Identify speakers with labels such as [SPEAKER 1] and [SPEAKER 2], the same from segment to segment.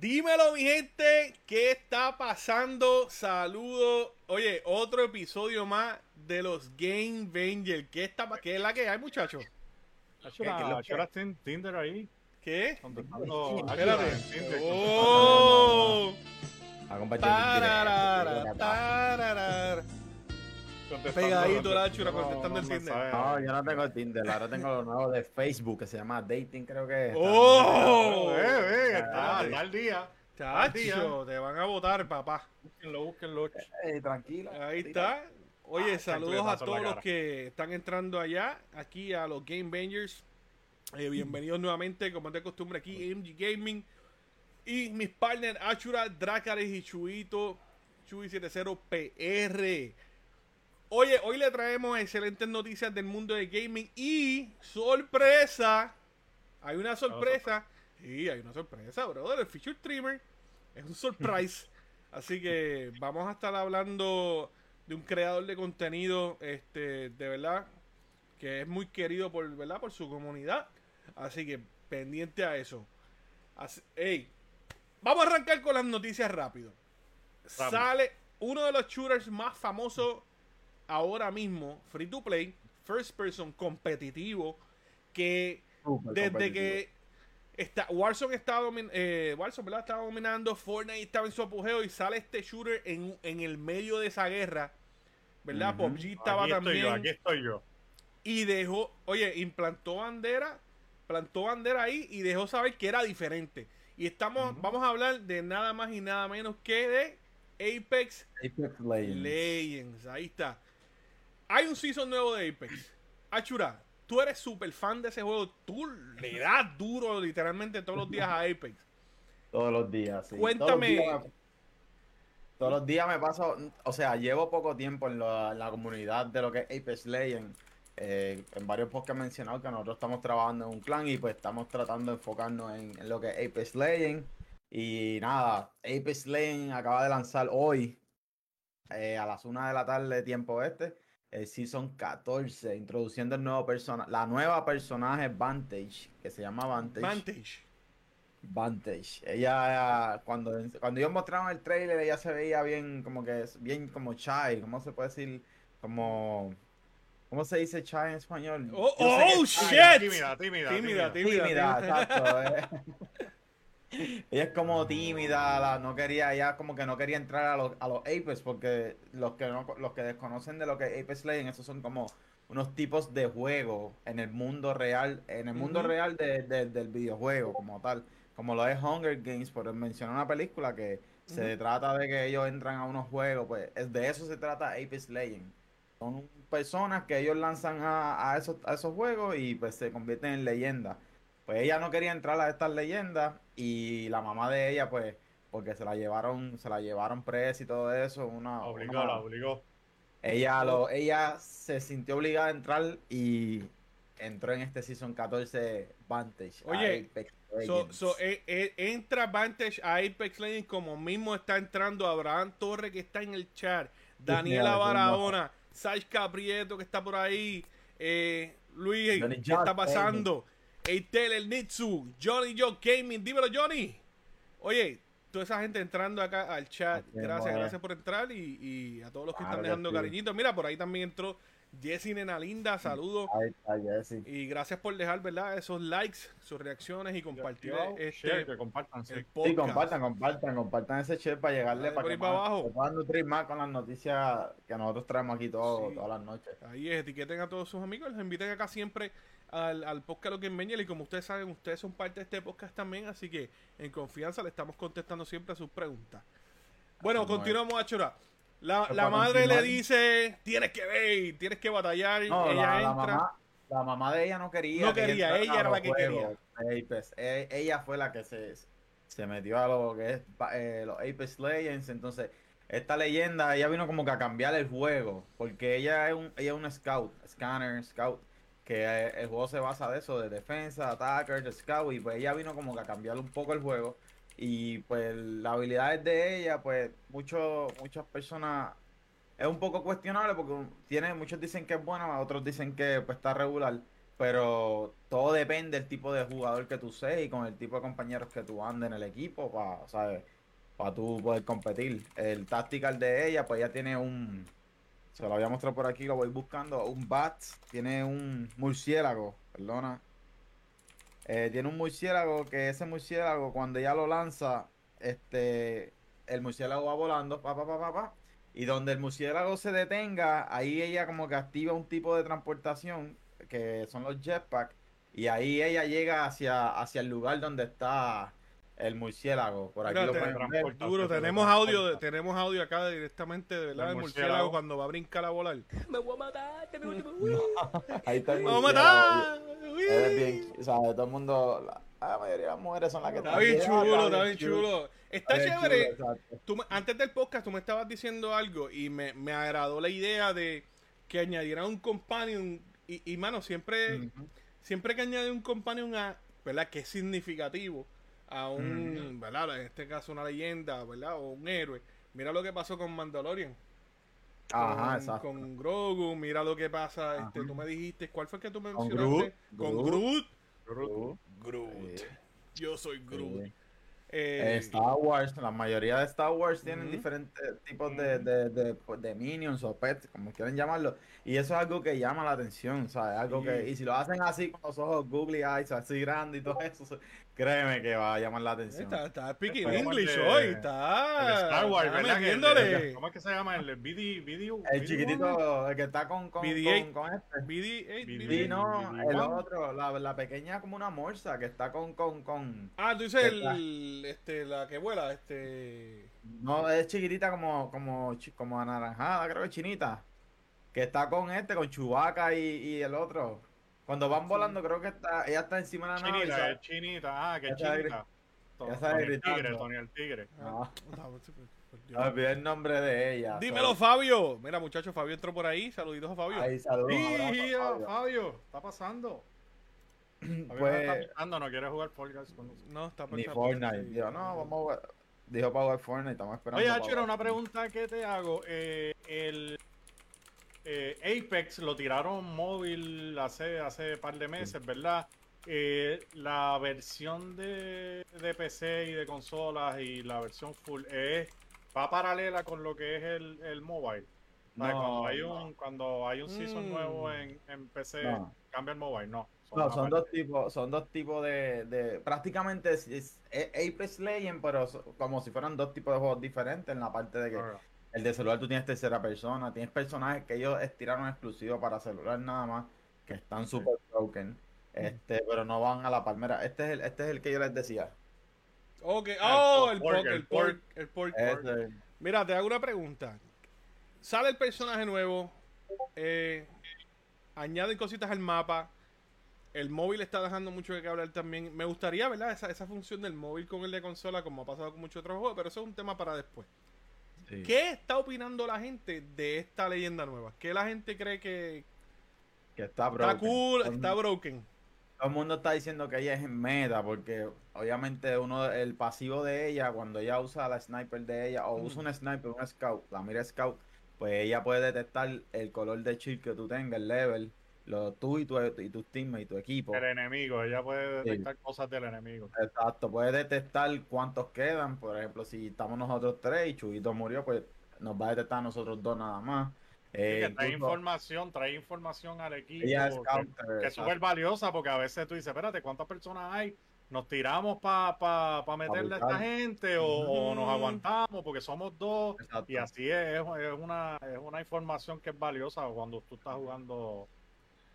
[SPEAKER 1] Dímelo, mi gente, ¿qué está pasando? Saludos. Oye, otro episodio más de los Game Vengers. ¿Qué, está, ¿Qué es la que hay, muchachos?
[SPEAKER 2] Ahora en Tinder ahí.
[SPEAKER 1] ¿Qué?
[SPEAKER 2] Contestando.
[SPEAKER 1] Espérate. ¡Oh! Pegadito la chura, contestando el Tinder.
[SPEAKER 3] No, yo no tengo Tinder, ahora tengo lo nuevo de Facebook que se llama Dating, creo que es.
[SPEAKER 1] ¡Oh!
[SPEAKER 2] Eh, eh, está, al día.
[SPEAKER 1] Chacho, te van a votar, papá.
[SPEAKER 2] Búsquenlo, búsquenlo.
[SPEAKER 3] Eh, tranquilo.
[SPEAKER 1] Ahí está. Oye,
[SPEAKER 2] Ah,
[SPEAKER 1] saludos a todos los que están entrando allá, aquí a los Game Bangers. Eh, bienvenidos nuevamente, como es de costumbre, aquí MG Gaming. Y mis partners, Achura, Dracares y Chuito, Chuy70PR. Oye, hoy le traemos excelentes noticias del mundo de gaming y sorpresa. Hay una sorpresa. Sí, hay una sorpresa, brother. El Feature Trimmer es un surprise. Así que vamos a estar hablando de un creador de contenido, este, de verdad, que es muy querido por, ¿verdad? por su comunidad. Así que pendiente a eso. Así- ey, vamos a arrancar con las noticias rápido.
[SPEAKER 2] Rápido.
[SPEAKER 1] Sale uno de los shooters más famosos ahora mismo, free to play, first person competitivo, que desde que está, Warzone está eh, estaba dominando, Fortnite estaba en su apogeo y sale este shooter en, en el medio de esa guerra, ¿verdad?
[SPEAKER 3] Ujú.
[SPEAKER 1] PUBG estaba
[SPEAKER 2] Aquí estoy
[SPEAKER 1] también
[SPEAKER 2] yo, aquí estoy yo.
[SPEAKER 1] y dejó, oye, implantó bandera, plantó bandera ahí y dejó saber que era diferente. Y estamos, vamos a hablar de nada más y nada menos que de Apex
[SPEAKER 3] Apex Legends.
[SPEAKER 1] Legends. Ahí está. Hay un season nuevo de Apex. Achura, tú eres súper fan de ese juego. Tú le das duro literalmente todos los días a Apex.
[SPEAKER 3] Todos los días, sí.
[SPEAKER 1] Cuéntame.
[SPEAKER 3] Todos los días me, todos los días me paso, o sea, llevo poco tiempo en la, comunidad de lo que es Apex Legends. Eh, en varios podcasts he mencionado que nosotros estamos trabajando en un clan y pues estamos tratando de enfocarnos en, en lo que es Apex Legends. Y nada, Apex Legends acaba de lanzar hoy eh, a las 1 de la tarde tiempo este el Season 14, introduciendo el nuevo personaje, la nueva personaje Vantage, que se llama Vantage.
[SPEAKER 1] Vantage.
[SPEAKER 3] Vantage. Ella, cuando, cuando ellos mostraron el trailer, ella se veía bien, como que, es bien como shy, ¿cómo se puede decir? Como, ¿cómo se dice shy en español?
[SPEAKER 1] Oh, oh, shit.
[SPEAKER 2] Tímida, tímida,
[SPEAKER 1] Tímida,
[SPEAKER 2] tímida.
[SPEAKER 1] tímida.
[SPEAKER 3] Tímida, exacto. eh. Ella es como tímida, la- no quería, ella como que no quería entrar a los, a los Apex, porque los que no, los que desconocen de lo que es Apex Legends, esos son como unos tipos de juego en el mundo real, en el mundo real de- de- del videojuego como tal, como lo es Hunger Games, por mencionar una película que se trata de que ellos entran a unos juegos, pues es de eso se trata Apex Legends. Son personas que ellos lanzan a, a esos, a esos juegos y pues se convierten en leyendas. Pues ella no quería entrar a estas leyendas y la mamá de ella, pues, porque se la llevaron, se la llevaron presa y todo eso, una,
[SPEAKER 2] Obligó, la obligó.
[SPEAKER 3] ella lo, ella se sintió obligada a entrar y entró en este season 14 Vantage.
[SPEAKER 1] Oye,
[SPEAKER 3] Apex
[SPEAKER 1] So, so, eh, eh, entra Vantage a Apex Legends como mismo está entrando Abraham Torre que está en el chat, Daniela Barahona, Sashka Prieto que está por ahí, eh, Luis, ¿qué está
[SPEAKER 3] Josh,
[SPEAKER 1] pasando? Eitel, el Nitsu, Johnny Joe Gaming, dímelo Johnny. Oye, toda esa gente entrando acá al chat, gracias, gracias por entrar y, y a todos los que
[SPEAKER 3] Claro
[SPEAKER 1] están dejando cariñitos. Mira, por ahí también entró Jessie Nena Linda, saludos.
[SPEAKER 3] Ahí está Jessy.
[SPEAKER 1] Y gracias por dejar, ¿verdad? Esos likes, sus reacciones y compartir
[SPEAKER 2] Yo,
[SPEAKER 1] este
[SPEAKER 2] share, que compartan, sí.
[SPEAKER 1] el
[SPEAKER 3] Sí,
[SPEAKER 1] podcast.
[SPEAKER 3] compartan, compartan, compartan ese chat para llegarle
[SPEAKER 1] Dale
[SPEAKER 3] para que
[SPEAKER 1] para
[SPEAKER 3] más-
[SPEAKER 1] abajo.
[SPEAKER 3] se puedan nutrir más con las noticias que nosotros traemos aquí todo-
[SPEAKER 1] Sí.
[SPEAKER 3] todas las noches.
[SPEAKER 1] Ahí es, etiqueten a todos sus amigos, los inviten acá siempre al, al podcast Lo que Meñel y como ustedes saben, ustedes son parte de este podcast también, así que en confianza le estamos contestando siempre a sus preguntas. Bueno,
[SPEAKER 3] Así
[SPEAKER 1] continuamos a chorar. La, la madre le dice, tienes que ver, tienes que batallar,
[SPEAKER 3] No,
[SPEAKER 1] ella
[SPEAKER 3] la, la
[SPEAKER 1] entra.
[SPEAKER 3] mamá, la mamá de ella no quería.
[SPEAKER 1] No
[SPEAKER 3] que
[SPEAKER 1] quería, ella era la que
[SPEAKER 3] juegos Apex. E- ella fue la que se, se metió a lo que es eh, los Apex Legends. Entonces, esta leyenda, ella vino como que a cambiar el juego. Porque ella es un, ella es una scout, scanner, scout. Que eh, el juego se basa de eso, de defensa, attacker, de scout. Y pues ella vino como que a cambiar un poco el juego. Y pues las habilidades de ella, pues mucho, muchas personas es un poco cuestionable porque tiene, muchos dicen que es buena, otros dicen que pues, está regular. pero todo depende del tipo de jugador que tú seas y con el tipo de compañeros que tú andes en el equipo para, ¿sabes? Para tú poder competir. El tactical de ella, pues ella tiene un, se lo voy a mostrar por aquí, lo voy buscando, un bat, tiene un murciélago, perdona. Eh, tiene un murciélago que ese murciélago cuando ella lo lanza, este, el murciélago va volando, pa, pa, pa, pa, pa, y donde el murciélago se detenga, ahí ella como que activa un tipo de transportación, que son los jetpacks, y ahí ella llega hacia, hacia el lugar donde está el murciélago. Por aquí
[SPEAKER 1] Mira,
[SPEAKER 3] lo
[SPEAKER 1] te-
[SPEAKER 3] pueden ver.
[SPEAKER 2] transporta.
[SPEAKER 1] Duro,
[SPEAKER 2] Te
[SPEAKER 1] tenemos audio, de- tenemos audio acá directamente de verdad
[SPEAKER 2] Del murciélago.
[SPEAKER 1] murciélago cuando va a brincar a volar.
[SPEAKER 4] Me voy a matar, te me
[SPEAKER 3] Ahí está el
[SPEAKER 1] ¡Vamos a
[SPEAKER 3] murciélago.
[SPEAKER 1] matar!
[SPEAKER 3] Es bien, o sea, todo el mundo, la, la mayoría de las mujeres son las que
[SPEAKER 1] Está
[SPEAKER 3] están
[SPEAKER 1] bien
[SPEAKER 3] bien,
[SPEAKER 1] chulo, está bien chulo. Está
[SPEAKER 3] Está bien
[SPEAKER 1] chévere.
[SPEAKER 3] chulo, exacto.
[SPEAKER 1] Tú me- antes del podcast tú me estabas diciendo algo y me, me agradó la idea de que añadieran un companion y, y mano, siempre, siempre que añade un companion a, ¿verdad? Que es significativo a un, ¿verdad? En este caso una leyenda, ¿verdad? O un héroe. Mira lo que pasó con Mandalorian.
[SPEAKER 3] Ajá,
[SPEAKER 1] con,
[SPEAKER 3] exacto.
[SPEAKER 1] con Grogu, mira lo que pasa, este, tú me dijiste, ¿cuál fue el que tú
[SPEAKER 3] Con
[SPEAKER 1] mencionaste?
[SPEAKER 3] Groot.
[SPEAKER 1] Con Groot.
[SPEAKER 2] Groot.
[SPEAKER 1] Groot. Yo soy Groot.
[SPEAKER 3] Sí.
[SPEAKER 1] Eh,
[SPEAKER 3] Eh, Star Wars, la mayoría de Star Wars tienen diferentes tipos de, de, de, de minions o pets, como quieran llamarlo, y eso es algo que llama la atención, ¿sabes? Algo
[SPEAKER 1] Sí.
[SPEAKER 3] que, y si lo hacen así con los ojos googly eyes, así grandes y todo eso, so- créeme que va a llamar la atención.
[SPEAKER 1] Está, está speaking English
[SPEAKER 2] de-
[SPEAKER 1] hoy,
[SPEAKER 2] El
[SPEAKER 1] está.
[SPEAKER 2] Star Wars,
[SPEAKER 1] está.
[SPEAKER 2] ¿Cómo es que se llama? El BD, BD,
[SPEAKER 3] El chiquitito, el que está con, con,
[SPEAKER 1] BD-8.
[SPEAKER 3] con, con este.
[SPEAKER 1] BD-8,
[SPEAKER 2] BD.
[SPEAKER 3] No,
[SPEAKER 2] BD-1.
[SPEAKER 3] el otro, la, la pequeña como una morsa que está con, con, con,
[SPEAKER 1] Ah, tú dices el, este, la que vuela, este...
[SPEAKER 3] no, es chiquitita como, como, como anaranjada, creo que es chinita, que está con este, con Chubaca y, y el otro. Cuando van volando, creo que está, ella está encima de la nave.
[SPEAKER 2] Chinita, es chinita. Ah, que chinita.
[SPEAKER 3] ya sabe
[SPEAKER 2] Tony el tigre, Tony el tigre.
[SPEAKER 1] Ah,
[SPEAKER 3] Ah.
[SPEAKER 1] no, pues.
[SPEAKER 3] Olvidé el nombre de ella.
[SPEAKER 1] Dímelo, Fabio. Mira, muchachos, Fabio entró por ahí. Saluditos a Fabio.
[SPEAKER 3] Ahí, saludos.
[SPEAKER 2] Sí,
[SPEAKER 3] abrazo,
[SPEAKER 2] Fabio.
[SPEAKER 3] Fabio.
[SPEAKER 2] está pasando? Fabio no
[SPEAKER 3] Pues,
[SPEAKER 2] está picando, no quiere jugar Fall Guys con nosotros.
[SPEAKER 1] No, está
[SPEAKER 3] ni
[SPEAKER 1] pensando-
[SPEAKER 3] Fortnite.
[SPEAKER 1] sí.
[SPEAKER 3] Dijo, no, vamos a jugar. Dijo para jugar Fortnite, estamos esperando.
[SPEAKER 2] Oye,
[SPEAKER 3] jugar
[SPEAKER 2] una
[SPEAKER 3] Fortnite.
[SPEAKER 2] pregunta que te hago. Eh, el eh, Apex lo tiraron móvil hace hace par de meses, ¿verdad? Eh, la versión de, de PC y de consolas y la versión full es va paralela con lo que es el, el mobile.
[SPEAKER 3] No,
[SPEAKER 2] cuando hay
[SPEAKER 3] no.
[SPEAKER 2] un cuando hay un season
[SPEAKER 1] Mm.
[SPEAKER 2] nuevo en, en PC
[SPEAKER 3] No.
[SPEAKER 2] cambia el mobile, no.
[SPEAKER 3] No,
[SPEAKER 2] aparte.
[SPEAKER 3] son dos tipos, son dos tipos de, de prácticamente es, Apex Legends, pero como si fueran dos tipos de juegos diferentes en la parte de que. El de celular tú tienes tercera persona, tienes personajes que ellos estiraron exclusivos para celular nada más, que están super broken, este, pero no van a la palmera. Este es el, este es el que yo les decía.
[SPEAKER 1] Ok.
[SPEAKER 2] Ah,
[SPEAKER 1] Oh,
[SPEAKER 2] el
[SPEAKER 1] el
[SPEAKER 2] pork,
[SPEAKER 1] pork,
[SPEAKER 2] el
[SPEAKER 1] pork, el pork.
[SPEAKER 3] Este,
[SPEAKER 1] Mira, te hago una pregunta. Sale el personaje nuevo. eh, añaden cositas al mapa. El móvil está dejando mucho de que hablar también. Me gustaría, ¿verdad? Esa, esa función del móvil con el de consola, como ha pasado con muchos otros juegos, pero eso es un tema para después.
[SPEAKER 3] Sí.
[SPEAKER 1] ¿Qué está opinando la gente de esta leyenda nueva? ¿Qué la gente cree que
[SPEAKER 3] Que está broken.
[SPEAKER 1] está cool,
[SPEAKER 3] Todo
[SPEAKER 1] está broken?
[SPEAKER 3] Todo el mundo está diciendo que ella es en meta porque obviamente uno el pasivo de ella cuando ella usa la sniper de ella o usa un sniper, un scout, la mira scout, pues ella puede detectar el color de shield que tú tengas, el level, lo tú y tu y tus teammates y tu equipo.
[SPEAKER 2] El enemigo, ella puede
[SPEAKER 3] Sí.
[SPEAKER 2] detectar cosas del enemigo.
[SPEAKER 3] Exacto, puede detectar cuántos quedan, por ejemplo, si estamos nosotros tres y Chubito murió, pues nos va a detectar a nosotros dos nada más.
[SPEAKER 2] Sí,
[SPEAKER 3] Eh,
[SPEAKER 2] que trae información, trae información al equipo.
[SPEAKER 3] es
[SPEAKER 2] que-
[SPEAKER 3] counter,
[SPEAKER 2] que es súper valiosa porque a veces tú dices, espérate, ¿cuántas personas hay? ¿Nos tiramos para pa, pa meterle a esta gente o, o nos aguantamos porque somos dos?
[SPEAKER 3] Exacto.
[SPEAKER 2] Y así es, es, es una, es una información que es valiosa cuando tú estás jugando.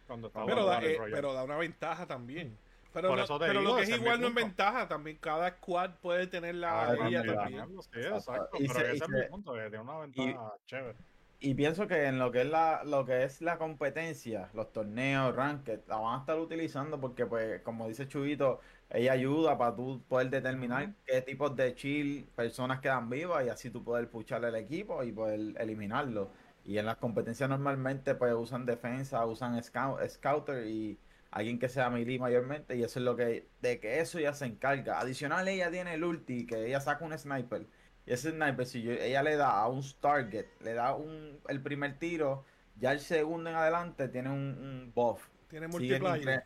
[SPEAKER 2] Cuando estás
[SPEAKER 1] Pero da, eh, pero da una ventaja también. Pero,
[SPEAKER 2] Por
[SPEAKER 1] no-
[SPEAKER 2] eso te
[SPEAKER 1] pero
[SPEAKER 2] digo,
[SPEAKER 1] lo que es igual no es ventaja, también cada squad puede tener la
[SPEAKER 3] Ah, también.
[SPEAKER 1] también.
[SPEAKER 2] Sí, exacto,
[SPEAKER 3] Y
[SPEAKER 2] pero
[SPEAKER 3] se-
[SPEAKER 2] ese
[SPEAKER 3] y
[SPEAKER 2] es mi punto, es de una ventaja chévere.
[SPEAKER 3] Y pienso que en lo que es la, lo que es la competencia, los torneos, ranked, la van a estar utilizando porque, pues, como dice Chubito, ella ayuda para tú poder determinar qué tipos de chill personas quedan vivas y así tú poder pucharle al equipo y poder eliminarlo. Y en las competencias normalmente, pues, usan defensa, usan scout, scouter y alguien que sea melee mayormente y eso es lo que, de que eso ya se encarga. Adicional, ella tiene el ulti, que ella saca un sniper. Y ese sniper, si yo- ella le da a un target, le da un, el primer tiro, ya el segundo en adelante tiene un, un buff.
[SPEAKER 1] Tiene
[SPEAKER 3] incre-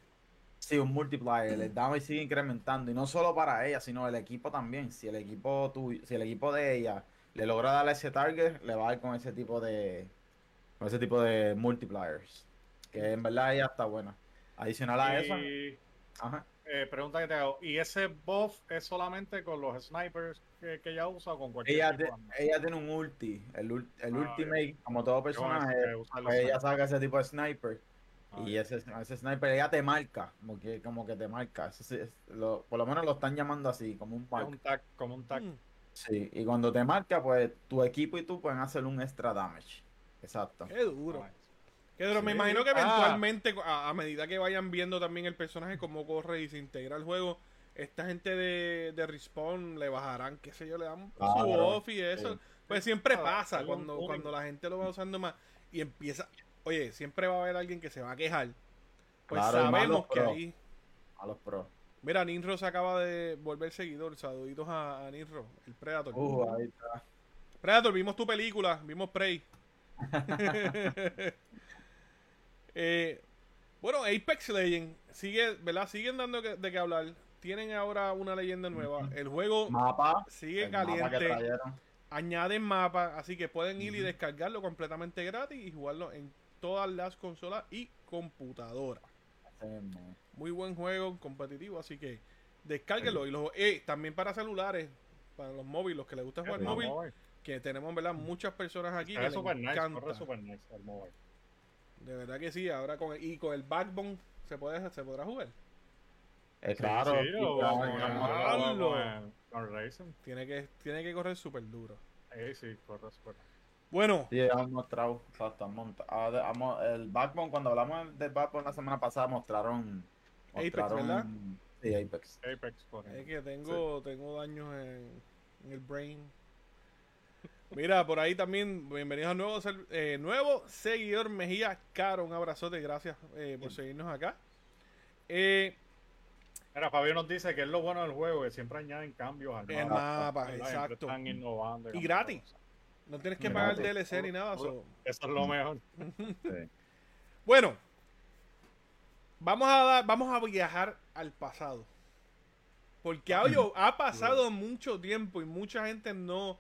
[SPEAKER 3] Sí, un multiplier, el damage sigue incrementando y no solo para ella, sino el equipo también. Si el equipo tu, si el equipo de ella le logra darle ese target, le va a dar con ese tipo de con ese tipo de multipliers, que en verdad ella está buena. Adicional a eso,
[SPEAKER 2] Y,
[SPEAKER 3] ajá.
[SPEAKER 2] eh, pregunta que te hago. ¿Y ese buff es solamente con los snipers que, que ella usa o con cualquier
[SPEAKER 3] Ella, te- ella tiene un ulti, el, el
[SPEAKER 2] Ah,
[SPEAKER 3] ultimate, como todo
[SPEAKER 2] bueno
[SPEAKER 3] personaje, pues ella saca ese tipo de sniper.
[SPEAKER 2] Ah,
[SPEAKER 3] Y ese, ese sniper ella te marca, como que, como que te marca. Sí es- lo- por lo menos lo están llamando así, como un
[SPEAKER 2] Es
[SPEAKER 3] mark.
[SPEAKER 2] un tag, como un tag.
[SPEAKER 1] Mm.
[SPEAKER 3] Sí, y cuando te marca, pues tu equipo y tú pueden hacer un extra damage. Exacto.
[SPEAKER 1] Qué duro. Qué duro. Me imagino que
[SPEAKER 2] Ah.
[SPEAKER 1] eventualmente, a, a medida que vayan viendo también el personaje, cómo corre y se integra al juego, esta gente de, de Respawn le bajarán, qué sé yo, le dan su
[SPEAKER 3] Claro,
[SPEAKER 1] off y eso.
[SPEAKER 3] sí.
[SPEAKER 1] Pues siempre
[SPEAKER 2] Ah,
[SPEAKER 1] pasa cuando, cuando la gente lo va usando más y empieza. Oye, siempre va a haber alguien que se va a quejar. Pues
[SPEAKER 3] Claro,
[SPEAKER 1] sabemos
[SPEAKER 3] los
[SPEAKER 1] que
[SPEAKER 3] pro.
[SPEAKER 1] ahí.
[SPEAKER 3] A los pros.
[SPEAKER 1] Mira, Ninro se acaba de volver seguidor. Saluditos a, a Ninro, el Predator.
[SPEAKER 3] Uh, ahí está.
[SPEAKER 1] Predator, vimos tu película, vimos Prey. Eh, bueno, Apex Legends sigue, ¿verdad? Siguen dando que- de qué hablar. Tienen ahora una leyenda nueva. El juego
[SPEAKER 3] Mapa.
[SPEAKER 1] sigue
[SPEAKER 3] el mapa
[SPEAKER 1] caliente. Añaden mapas, así que pueden ir y descargarlo completamente gratis y jugarlo en todas las consolas y computadoras. Muy buen juego, competitivo, así que descárguenlo. Y los, eh, también para celulares, para los móviles, los que les gusta jugar
[SPEAKER 2] El
[SPEAKER 1] móvil,
[SPEAKER 2] mobile.
[SPEAKER 1] que tenemos ¿verdad? muchas personas aquí que
[SPEAKER 2] Es
[SPEAKER 1] les
[SPEAKER 2] nice,
[SPEAKER 1] encanta.
[SPEAKER 2] corre super nice el mobile.
[SPEAKER 1] De verdad que sí, ahora con y con el backbone se puede se podrá jugar.
[SPEAKER 3] Claro.
[SPEAKER 1] Tiene que tiene que correr súper duro.
[SPEAKER 2] Eh, sí, corre super.
[SPEAKER 1] Bueno,
[SPEAKER 3] Sí, han mostrado, exacto, han monta- ah, de- han el Backbone, cuando hablamos del Backbone la semana pasada, mostraron...
[SPEAKER 1] Apex,
[SPEAKER 3] mostraron-
[SPEAKER 1] ¿verdad?
[SPEAKER 3] Sí, Apex.
[SPEAKER 2] Apex,
[SPEAKER 1] es que tengo tengo daños en, en el brain. Mira, por ahí también, bienvenidos a nuevo, eh, nuevo seguidor Mejía Caro, un abrazote, gracias eh, por seguirnos acá. Eh,
[SPEAKER 2] Mira, Fabio nos dice que es lo bueno del juego, que siempre añaden cambios al
[SPEAKER 1] El
[SPEAKER 2] mapa.
[SPEAKER 1] exacto.
[SPEAKER 2] Están innovando.
[SPEAKER 1] Y gratis.
[SPEAKER 2] cosas.
[SPEAKER 1] No tienes que pagar DLC ni nada. so-
[SPEAKER 2] Eso es lo mejor.
[SPEAKER 3] Sí.
[SPEAKER 1] Bueno, vamos a dar, vamos a viajar al pasado. Porque ha, oye, ha pasado mucho tiempo y mucha gente no,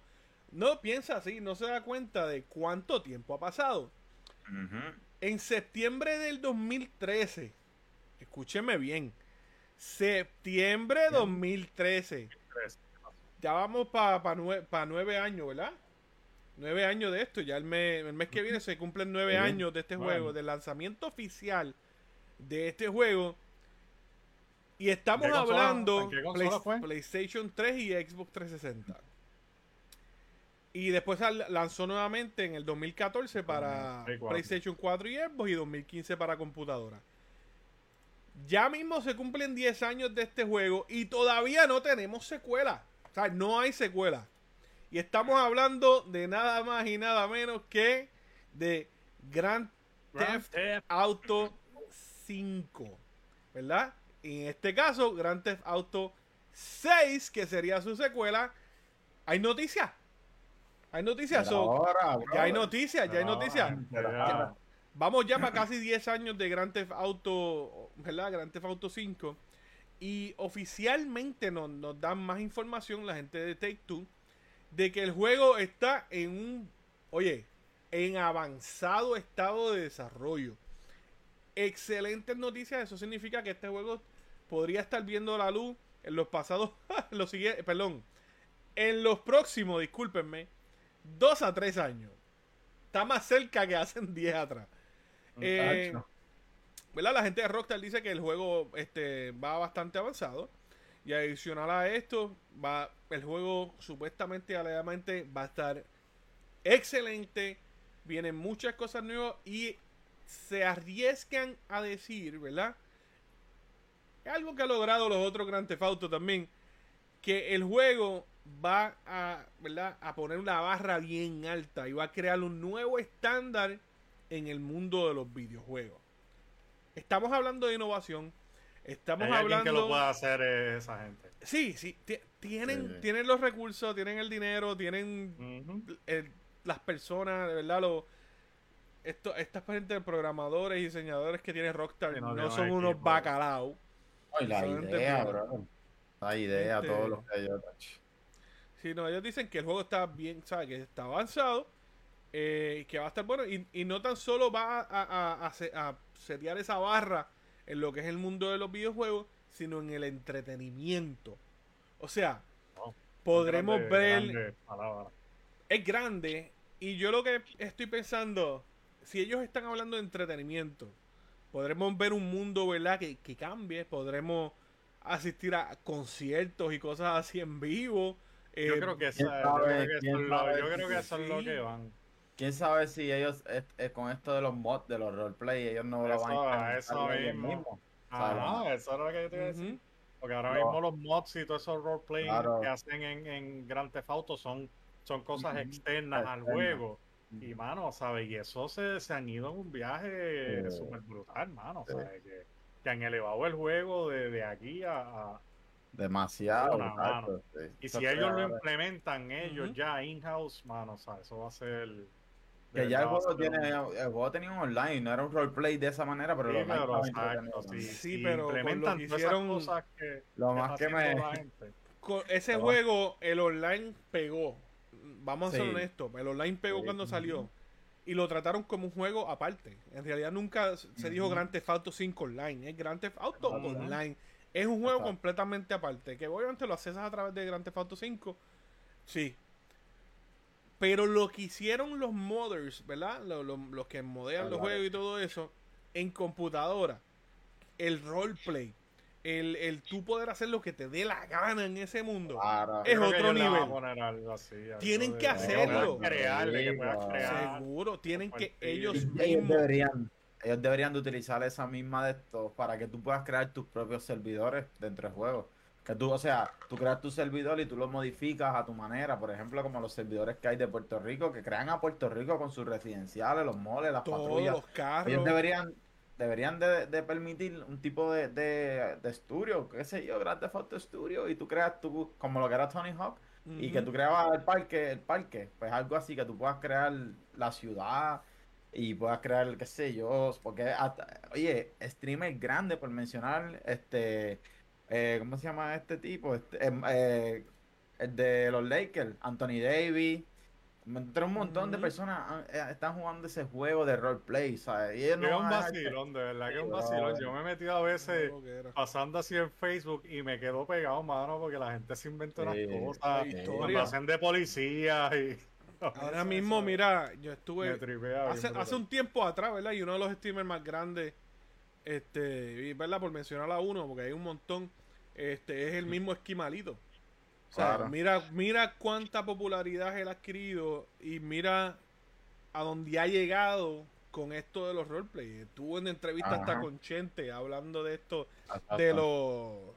[SPEAKER 1] no piensa así, no se da cuenta de cuánto tiempo ha pasado. En septiembre del 2013, escúcheme bien, septiembre de 2013,
[SPEAKER 2] Tres.
[SPEAKER 1] ya vamos para nueve años, ¿verdad? Nueve años de esto, ya el mes, el mes que viene se cumplen nueve años de este juego, del lanzamiento oficial de este juego. Y estamos
[SPEAKER 2] ¿Qué consola-
[SPEAKER 1] hablando
[SPEAKER 2] qué consola
[SPEAKER 1] Play-
[SPEAKER 2] fue?
[SPEAKER 1] PlayStation 3 y Xbox 360. Y después lanzó nuevamente en el 2014 para
[SPEAKER 2] Play 4.
[SPEAKER 1] PlayStation 4 y Xbox y 2015 para computadora. Ya mismo se cumplen 10 años de este juego y todavía no tenemos secuela. O sea, no hay secuela. Y estamos hablando de nada más y nada menos que de Grand
[SPEAKER 2] Grand
[SPEAKER 1] Theft
[SPEAKER 2] Theft.
[SPEAKER 1] Auto 5. ¿Verdad? Y en este caso, Grand Theft Auto 6, que sería su secuela. ¿Hay noticias? ¿Hay noticias? So,
[SPEAKER 3] ahora,
[SPEAKER 1] ya hay noticias, ya hay
[SPEAKER 2] No,
[SPEAKER 1] noticias.
[SPEAKER 2] Ya.
[SPEAKER 1] Vamos ya para casi 10 años de Grand Theft Auto, ¿verdad? Grand Theft Auto 5. Y oficialmente nos, nos dan más información la gente de Take Two de que el juego está en un, oye, en avanzado estado de desarrollo. Excelentes noticias, eso significa que este juego podría estar viendo la luz en los pasados, los siguientes, perdón, en los próximos, discúlpenme, dos a tres años. Está más cerca que hacen 10 atrás. Eh. ¿verdad? La gente de Rockstar dice que el juego este, va bastante avanzado. Y adicional a esto, va el juego supuestamente, alegadamente, va a estar excelente. Vienen muchas cosas nuevas y se arriesgan a decir, ¿verdad? Algo que ha logrado los otros Grand Theft también. Que el juego va a, ¿verdad? a poner una barra bien alta y va a crear un nuevo estándar en el mundo de los videojuegos. Estamos hablando de innovación. Estamos
[SPEAKER 2] Hay alguien
[SPEAKER 1] hablando.
[SPEAKER 2] que lo pueda hacer es esa gente.
[SPEAKER 1] Sí, sí. ti- Tienen,
[SPEAKER 3] Sí.
[SPEAKER 1] tienen los recursos, tienen el dinero, tienen el- las personas, de verdad, lo, esto, esta gente de programadores y diseñadores que tiene Rockstar
[SPEAKER 2] Sí,
[SPEAKER 1] no, son
[SPEAKER 2] equipo.
[SPEAKER 1] unos bacalaos.
[SPEAKER 3] Ay, la idea, bro. La idea,
[SPEAKER 1] Este-
[SPEAKER 3] todo lo que touch.
[SPEAKER 1] Sí, no, ellos dicen que el juego está bien, ¿sabes? Que está avanzado, eh, que va a estar bueno y, y no tan solo va a, a, a, a setear esa barra en lo que es el mundo de los videojuegos, sino en el entretenimiento. O sea, podremos
[SPEAKER 2] Grande-
[SPEAKER 1] ver...
[SPEAKER 2] grande
[SPEAKER 1] es grande y yo lo que estoy pensando, si ellos están hablando de entretenimiento, podremos ver un mundo, ¿verdad? Que, que cambie, podremos asistir a conciertos y cosas así en vivo.
[SPEAKER 2] Yo
[SPEAKER 1] eh,
[SPEAKER 2] creo que, eso
[SPEAKER 3] ¿quién
[SPEAKER 2] es lo- que van.
[SPEAKER 3] ¿Quién sabe si ellos, eh, eh, con esto de los mods, de los roleplay, ellos no lo van a
[SPEAKER 2] eso mismo.
[SPEAKER 3] mismos?
[SPEAKER 2] Ajá, eso es lo que yo te iba a decir. Porque ahora
[SPEAKER 3] No.
[SPEAKER 2] mismo los mods y todos esos roleplaying
[SPEAKER 3] Claro.
[SPEAKER 2] que hacen en, en Grand Theft Auto son, son cosas externas al juego. Y mano, ¿sabes? Y eso se, se han ido en un viaje súper brutal, mano. ¿sabes? Que, que han elevado el juego de, de aquí a, a-
[SPEAKER 3] Demasiado.
[SPEAKER 2] Mano.
[SPEAKER 3] sí.
[SPEAKER 2] Y si ellos lo implementan ellos ya in-house, mano, ¿sabes? Eso va a ser...
[SPEAKER 3] Que ya el juego, tiene, el juego tenía un online, no era un roleplay de esa manera, pero
[SPEAKER 2] Sí,
[SPEAKER 3] el online
[SPEAKER 2] pero exacto, sí,
[SPEAKER 1] pero lo
[SPEAKER 2] todas
[SPEAKER 1] hicieron-
[SPEAKER 2] esas cosas que,
[SPEAKER 3] Lo más que me...
[SPEAKER 2] la gente.
[SPEAKER 1] Con ese juego, el online pegó. Vamos a ser
[SPEAKER 3] Sí.
[SPEAKER 1] honestos, el online pegó
[SPEAKER 3] Sí.
[SPEAKER 1] cuando salió. Y lo trataron como un juego aparte. En realidad nunca se dijo. Grand Theft Auto 5 online. Es Grand Theft Auto online. Es un juego
[SPEAKER 3] Exacto.
[SPEAKER 1] completamente aparte. Que obviamente lo accesas a través de Grand Theft Auto 5. Sí. Pero lo que hicieron los modders, ¿verdad? Lo- lo- los que modean los juegos y todo eso, en computadora, el roleplay, el, el tú poder hacer lo que te dé la gana en ese mundo.
[SPEAKER 3] Claro.
[SPEAKER 1] Es
[SPEAKER 2] creo
[SPEAKER 1] otro nivel.
[SPEAKER 2] poner algo así, algo
[SPEAKER 1] Tienen que hacerlo.
[SPEAKER 2] crear.
[SPEAKER 1] Seguro, tienen que ellos mismos.
[SPEAKER 3] deberían, ellos deberían de utilizar esa misma de estos para que tú puedas crear tus propios servidores dentro del juego. Que tú, o sea, tú creas tu servidor y tú lo modificas a tu manera. Por ejemplo, como los servidores que hay de Puerto Rico, que crean a Puerto Rico con sus residenciales, los moles, las
[SPEAKER 1] Todos
[SPEAKER 3] patrullas.
[SPEAKER 1] los carros.
[SPEAKER 3] Ellos deberían, deberían de, de permitir un tipo de, de, de estudio, qué sé yo, Grand Theft Auto Studio, y tú creas tu, como lo que era Tony Hawk, y que tú creabas el parque, el parque, pues algo así, que tú puedas crear la ciudad y puedas crear, qué sé yo, porque, hasta- oye, streamer grande, por mencionar, este, eh, ¿cómo se llama este tipo? Este, em, eh, el de los Lakers, Anthony Davis, entre un montón de personas eh, están jugando ese juego de roleplay, ¿sabes? Y
[SPEAKER 2] Que es
[SPEAKER 3] no
[SPEAKER 2] un vacilón, de verdad que es un vacilón. Yo me he metido a veces pasando así en Facebook y me quedo pegado, mano, porque la gente se inventa unas
[SPEAKER 3] Sí,
[SPEAKER 2] cosas.
[SPEAKER 1] la
[SPEAKER 3] sí.
[SPEAKER 1] historia.
[SPEAKER 2] Cuando hacen de policía y.
[SPEAKER 1] Ahora mismo, mira, yo estuve
[SPEAKER 2] tripea
[SPEAKER 1] hace, hace un tiempo atrás, ¿verdad? Y uno de los streamers más grandes, este, ¿verdad? Por mencionar a uno, porque hay un montón, este, es el mismo Esquimalito. O sea,
[SPEAKER 3] Claro.
[SPEAKER 1] mira, mira cuánta popularidad él ha adquirido y mira a dónde ha llegado con esto de los roleplay. Estuvo en entrevista hasta con Chente hablando de esto de los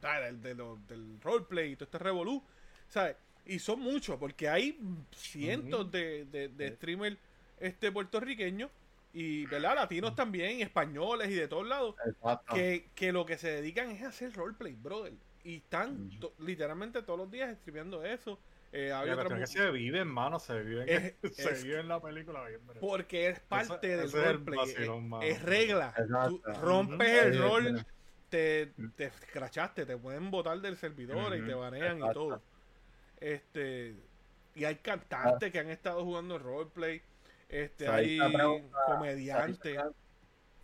[SPEAKER 1] del, de lo- del roleplay y todo este revolú, ¿sabes? Y son muchos, porque hay cientos de, de, de streamers este, puertorriqueños y, ¿verdad? Latinos también, y españoles y de todos lados, que, que lo que se dedican es a hacer roleplay, brother. Y están to- literalmente todos los días streameando eso. Eh, otra
[SPEAKER 2] que se vive, hermano, se vive en,
[SPEAKER 1] Es-
[SPEAKER 2] se
[SPEAKER 1] es-
[SPEAKER 2] vive en la película bien, bro.
[SPEAKER 1] porque es parte del
[SPEAKER 2] ese es el
[SPEAKER 1] roleplay.
[SPEAKER 2] vacilón,
[SPEAKER 1] es- regla.
[SPEAKER 3] Exacto.
[SPEAKER 1] Tú rompes el
[SPEAKER 3] Sí,
[SPEAKER 1] rol, te, te escrachaste, te pueden botar del servidor y te banean y todo. Este, y hay cantantes que han estado jugando roleplay. Este,
[SPEAKER 3] O sea, ahí
[SPEAKER 1] hay comediantes.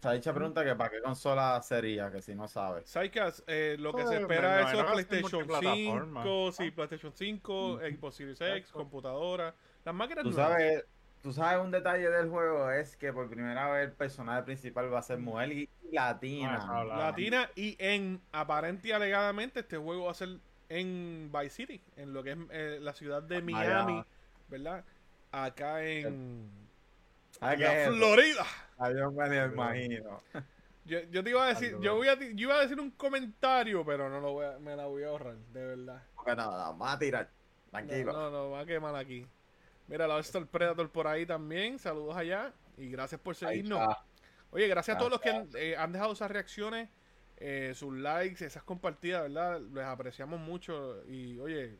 [SPEAKER 3] Se ha dicho pregunta que para qué consola sería, que si no sabes.
[SPEAKER 1] Psychas, eh, lo que se espera es eso
[SPEAKER 2] ser
[SPEAKER 1] PlayStation
[SPEAKER 2] multiplataforma.
[SPEAKER 1] 5, sí, PlayStation 5,
[SPEAKER 3] Ujú.
[SPEAKER 1] Xbox Series X, computadora. Las máquinas
[SPEAKER 3] Tú sabes, tú sabes un detalle del juego es que por primera vez el personaje principal va a ser mujer y latina.
[SPEAKER 2] Ah.
[SPEAKER 1] Latina y en aparente y alegadamente este juego va a ser en Vice City, en lo que es eh, la ciudad de Miami. ¿verdad? Acá en
[SPEAKER 3] ¿Sabes qué
[SPEAKER 1] la? Florida.
[SPEAKER 3] Yo me lo imagino.
[SPEAKER 1] Yo, yo te iba a decir, yo, voy a, yo iba a decir un comentario, pero no lo voy a, me la voy a ahorrar, de verdad.
[SPEAKER 3] Porque no, no, vamos a tirar. Tranquilo.
[SPEAKER 1] No, no, no, va a quemar aquí. Mira, la el Predator por ahí también. Saludos allá. Y gracias por seguirnos. Oye, gracias a todos los que han, eh, han dejado esas reacciones, eh, sus likes, esas compartidas, ¿verdad? Les apreciamos mucho. Y oye,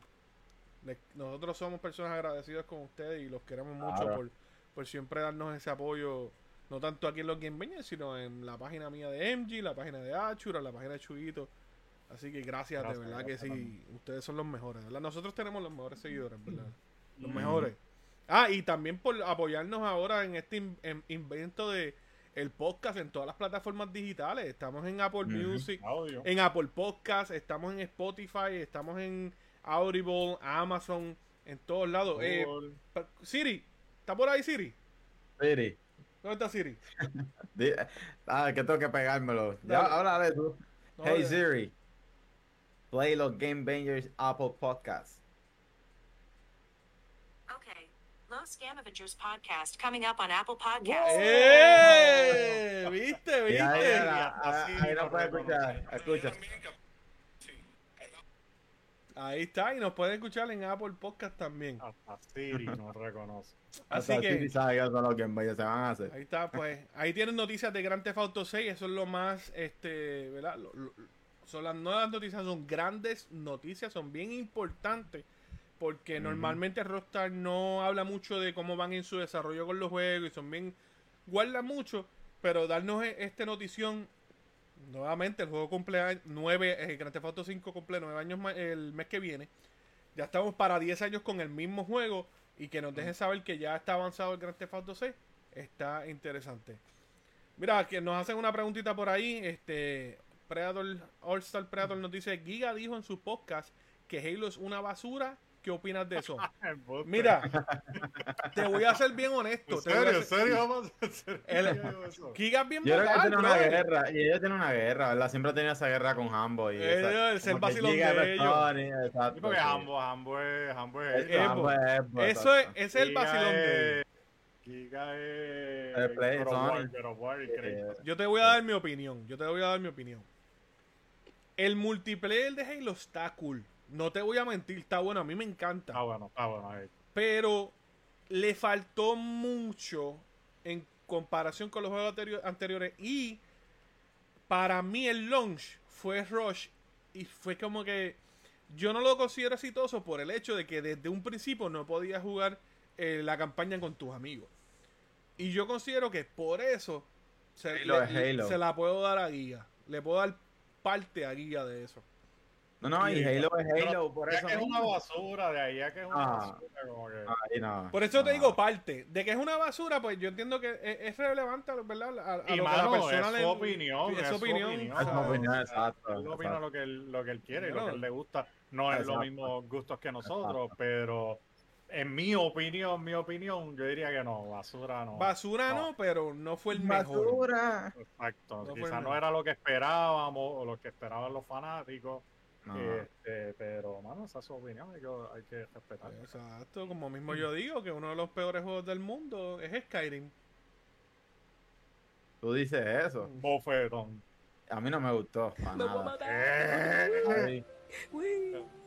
[SPEAKER 1] nosotros somos personas agradecidas con ustedes y los queremos mucho por, por siempre darnos ese apoyo, no tanto aquí en los Game Bangers, sino en la página mía de MG, la página de Achura, la página de Chuguito. Así que gracias,
[SPEAKER 2] Gracias,
[SPEAKER 1] de verdad
[SPEAKER 2] gracias
[SPEAKER 1] que sí,
[SPEAKER 2] también.
[SPEAKER 1] ustedes son los mejores, ¿verdad? Nosotros tenemos los mejores seguidores, ¿verdad? Los
[SPEAKER 3] Ujú.
[SPEAKER 1] mejores. Ah, y también por apoyarnos ahora en este in- en- invento de el podcast en todas las plataformas digitales. Estamos en Apple. Music,
[SPEAKER 2] Audio.
[SPEAKER 1] en Apple Podcast, estamos en Spotify, estamos en Audible, Amazon, en todos lados. Eh, Siri, ¿está por ahí Siri?
[SPEAKER 3] Siri.
[SPEAKER 1] ¿Dónde está Siri?
[SPEAKER 3] Ah, que tengo que pegármelo. Ya,
[SPEAKER 1] Dale.
[SPEAKER 3] háblale tú.
[SPEAKER 1] No,
[SPEAKER 3] hey
[SPEAKER 1] ya-
[SPEAKER 3] Siri. Play los Game Bangers Apple Podcast.
[SPEAKER 4] Okay. Low Scam Avengers podcast coming up on Apple Podcasts.
[SPEAKER 1] ¡Eh! ¿Viste? ¿Viste?
[SPEAKER 3] ahí, ah, ah, no puede escuchar. Escucha.
[SPEAKER 1] Ahí está, y nos pueden escuchar en Apple Podcast también.
[SPEAKER 2] Hasta Siri no reconoce.
[SPEAKER 1] Así
[SPEAKER 3] Hasta
[SPEAKER 1] que-
[SPEAKER 3] Siri sabe que son los Game Bangers se van a hacer.
[SPEAKER 1] Ahí está, pues. Ahí tienen noticias de Grand Theft Auto 6. Eso es lo más, este, ¿verdad? Lo- lo- son las nuevas noticias, son grandes noticias, son bien importantes. Porque normalmente Rockstar no habla mucho de cómo van en su desarrollo con los juegos y son bien. guardan mucho. Pero darnos e- esta notición. Nuevamente, el juego cumple a- nueve. El Grand Theft Auto 5 cumple nueve años ma- el mes que viene. Ya estamos para 10 años con el mismo juego. Y que nos dejen saber que ya está avanzado el Grand Theft Auto 6. Está interesante. Mira, que nos hacen una preguntita por ahí. Este Predator, All Star Predator nos dice: Giga dijo en su podcast que Halo es una basura. ¿Qué opinas de eso? Mira, te voy a ser bien honesto.
[SPEAKER 2] ¿En
[SPEAKER 1] a
[SPEAKER 2] serio? ¿En
[SPEAKER 1] ser-
[SPEAKER 2] serio? Vamos.
[SPEAKER 1] El-
[SPEAKER 2] ¿Qué digo eso?
[SPEAKER 1] Giga es bien
[SPEAKER 3] Yo creo que tiene una guerra, y ellos tienen una guerra, ¿verdad? Siempre ha tenido esa guerra con Hambo. Y
[SPEAKER 1] Eh,
[SPEAKER 3] esa-
[SPEAKER 1] el ser
[SPEAKER 3] como que
[SPEAKER 1] vacilón de
[SPEAKER 3] es
[SPEAKER 1] ellos.
[SPEAKER 3] Exacto,
[SPEAKER 2] Sí, porque
[SPEAKER 3] sí.
[SPEAKER 2] Hambo, Hambo es, Hambo es
[SPEAKER 3] Es que
[SPEAKER 1] Evo.
[SPEAKER 3] Hambo es Evo,
[SPEAKER 1] Eso es, es el vacilón de
[SPEAKER 2] es- Giga es.
[SPEAKER 3] El
[SPEAKER 1] Yo te voy a dar mi opinión. Yo te voy a dar mi opinión. El multiplayer de Halo está cool. No te voy a mentir, está bueno. A mí me encanta.
[SPEAKER 2] Está bueno, está bueno. ahí.
[SPEAKER 1] Pero le faltó mucho en comparación con los juegos anterior- anteriores. Y para mí el launch fue Rush. Y fue como que yo no lo considero exitoso por el hecho de que desde un principio no podías jugar eh, la campaña con tus amigos. Y yo considero que por eso se,
[SPEAKER 3] Halo
[SPEAKER 1] le-
[SPEAKER 3] es Halo.
[SPEAKER 1] se la puedo dar a Guía. Le puedo dar parte a Guía de eso.
[SPEAKER 3] No, no, y
[SPEAKER 2] Sí,
[SPEAKER 3] Halo es Halo, por
[SPEAKER 2] Ya
[SPEAKER 3] eso
[SPEAKER 2] que es una basura, de ahí a que es una
[SPEAKER 3] Ah.
[SPEAKER 2] basura, como que.
[SPEAKER 3] Ahí no.
[SPEAKER 1] Por eso te
[SPEAKER 3] no.
[SPEAKER 1] digo parte. De que es una basura, pues yo entiendo que es, es relevante, ¿verdad? A, a
[SPEAKER 2] Y
[SPEAKER 1] lo que
[SPEAKER 2] mano,
[SPEAKER 1] la persona
[SPEAKER 2] es
[SPEAKER 1] le-
[SPEAKER 2] su opinión,
[SPEAKER 1] Es su opinión.
[SPEAKER 3] Es
[SPEAKER 1] o sea,
[SPEAKER 3] una opinión, exacto.
[SPEAKER 2] Él opina
[SPEAKER 3] exacto.
[SPEAKER 2] lo que él, lo que él quiere y lo que él le gusta. No es los
[SPEAKER 3] Exacto.
[SPEAKER 2] mismos gustos que nosotros, pero en mi opinión, mi opinión, yo diría que no, basura no.
[SPEAKER 1] Basura no, pero no fue el mejor.
[SPEAKER 3] Basura.
[SPEAKER 2] Exacto.
[SPEAKER 1] No
[SPEAKER 2] Quizás no era lo que esperábamos o lo que esperaban los fanáticos. Este, pero, mano, esa es su opinión, hay que, hay que respetar.
[SPEAKER 1] Exacto, como mismo yo digo, que uno de los peores juegos del mundo es Skyrim.
[SPEAKER 3] Tú dices eso.
[SPEAKER 2] Bofetón.
[SPEAKER 3] A mí no me gustó, para nada.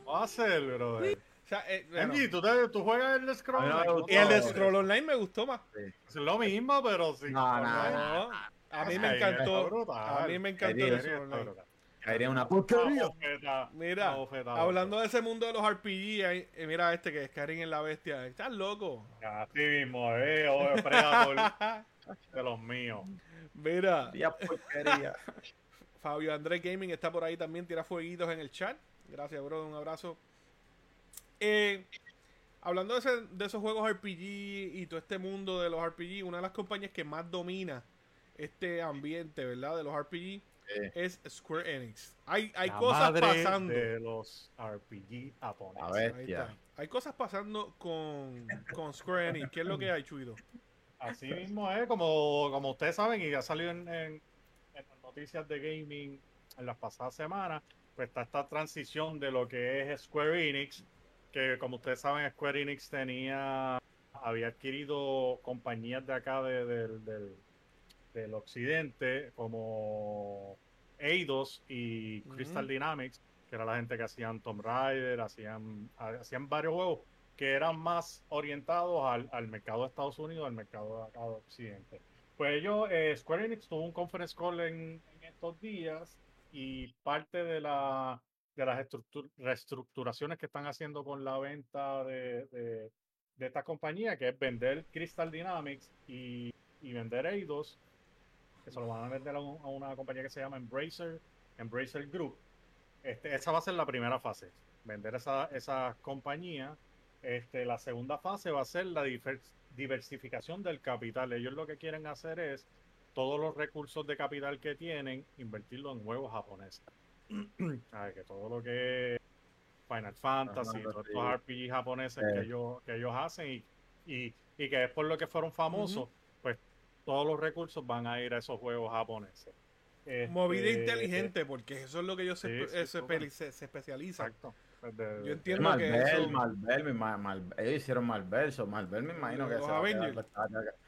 [SPEAKER 2] Va a hacer, brother?
[SPEAKER 1] O sea, eh, bueno,
[SPEAKER 2] Angie, ¿tú, te- tú juegas el Scroll
[SPEAKER 3] no
[SPEAKER 2] Online?
[SPEAKER 3] gustó.
[SPEAKER 1] y el Scroll Online me gustó más.
[SPEAKER 2] Es lo mismo, pero sí.
[SPEAKER 3] No, no,
[SPEAKER 1] No, a mí me encantó. A mí me encantó el Scroll Online.
[SPEAKER 3] Caería una porquería.
[SPEAKER 1] Mira, Hablando de ese mundo de los RPG, eh, mira este que es Skyrim en la bestia. Estás loco.
[SPEAKER 2] Así mismo, eh, o de Predator de los míos.
[SPEAKER 1] mira,
[SPEAKER 3] porquería.
[SPEAKER 1] Fabio Andrés Gaming está por ahí también, tira fueguitos en el chat. Gracias, bro, un abrazo. Eh, hablando de, ese- de esos juegos RPG y todo este mundo de los RPG, una de las compañías que más domina este ambiente, ¿verdad? De los RPG. Es Square Enix. Hay, hay
[SPEAKER 2] La
[SPEAKER 1] cosas
[SPEAKER 2] madre
[SPEAKER 1] pasando.
[SPEAKER 2] de los RPG
[SPEAKER 3] A
[SPEAKER 2] japoneses.
[SPEAKER 1] Hay cosas pasando con, con Square Enix. ¿Qué es lo que hay, Chuido?
[SPEAKER 2] Así mismo es, como, como ustedes saben, y ya salió en, en- en las noticias de gaming en las pasadas semanas, pues está esta transición de lo que es Square Enix, que como ustedes saben, Square Enix tenía, había adquirido compañías de acá de- del, del occidente, como Eidos y Crystal. Dynamics, que era la gente que hacían Tomb Raider, hacían, hacían varios juegos que eran más orientados al, al mercado de Estados Unidos, al mercado de acá de Occidente. Pues ellos, eh, Square Enix tuvo un conference call en, en estos días y parte de, la, de las estructur- reestructuraciones que están haciendo con la venta de, de- de esta compañía, que es vender Crystal Dynamics y, y vender Eidos, que se lo van a vender a, un- a una compañía que se llama Embracer, Embracer Group. Este, esa va a ser la primera fase, vender esa, esa compañía. Este, la segunda fase va a ser la diversificación del capital. Ellos lo que quieren hacer es todos los recursos de capital que tienen, invertirlo en juegos japoneses. Ay, que todo lo que es Final Fantasy,
[SPEAKER 3] Ajá,
[SPEAKER 2] todos estos RPG japoneses
[SPEAKER 3] Eh.
[SPEAKER 2] que, ellos, que ellos hacen y, y, y que es por lo que fueron famosos, todos los recursos van a ir a esos juegos japoneses.
[SPEAKER 1] Movida
[SPEAKER 2] Este,
[SPEAKER 1] inteligente, porque eso es lo que ellos se,
[SPEAKER 2] Sí,
[SPEAKER 1] espe-
[SPEAKER 2] sí,
[SPEAKER 1] eh, se, espe- se- se especializan.
[SPEAKER 2] Exacto. Pues de-
[SPEAKER 1] Yo entiendo que
[SPEAKER 3] Marvel,
[SPEAKER 1] eso...
[SPEAKER 3] Marvel, mi ma- Mar- ellos hicieron Marvel, so Marvel me imagino que
[SPEAKER 1] Los Avengers.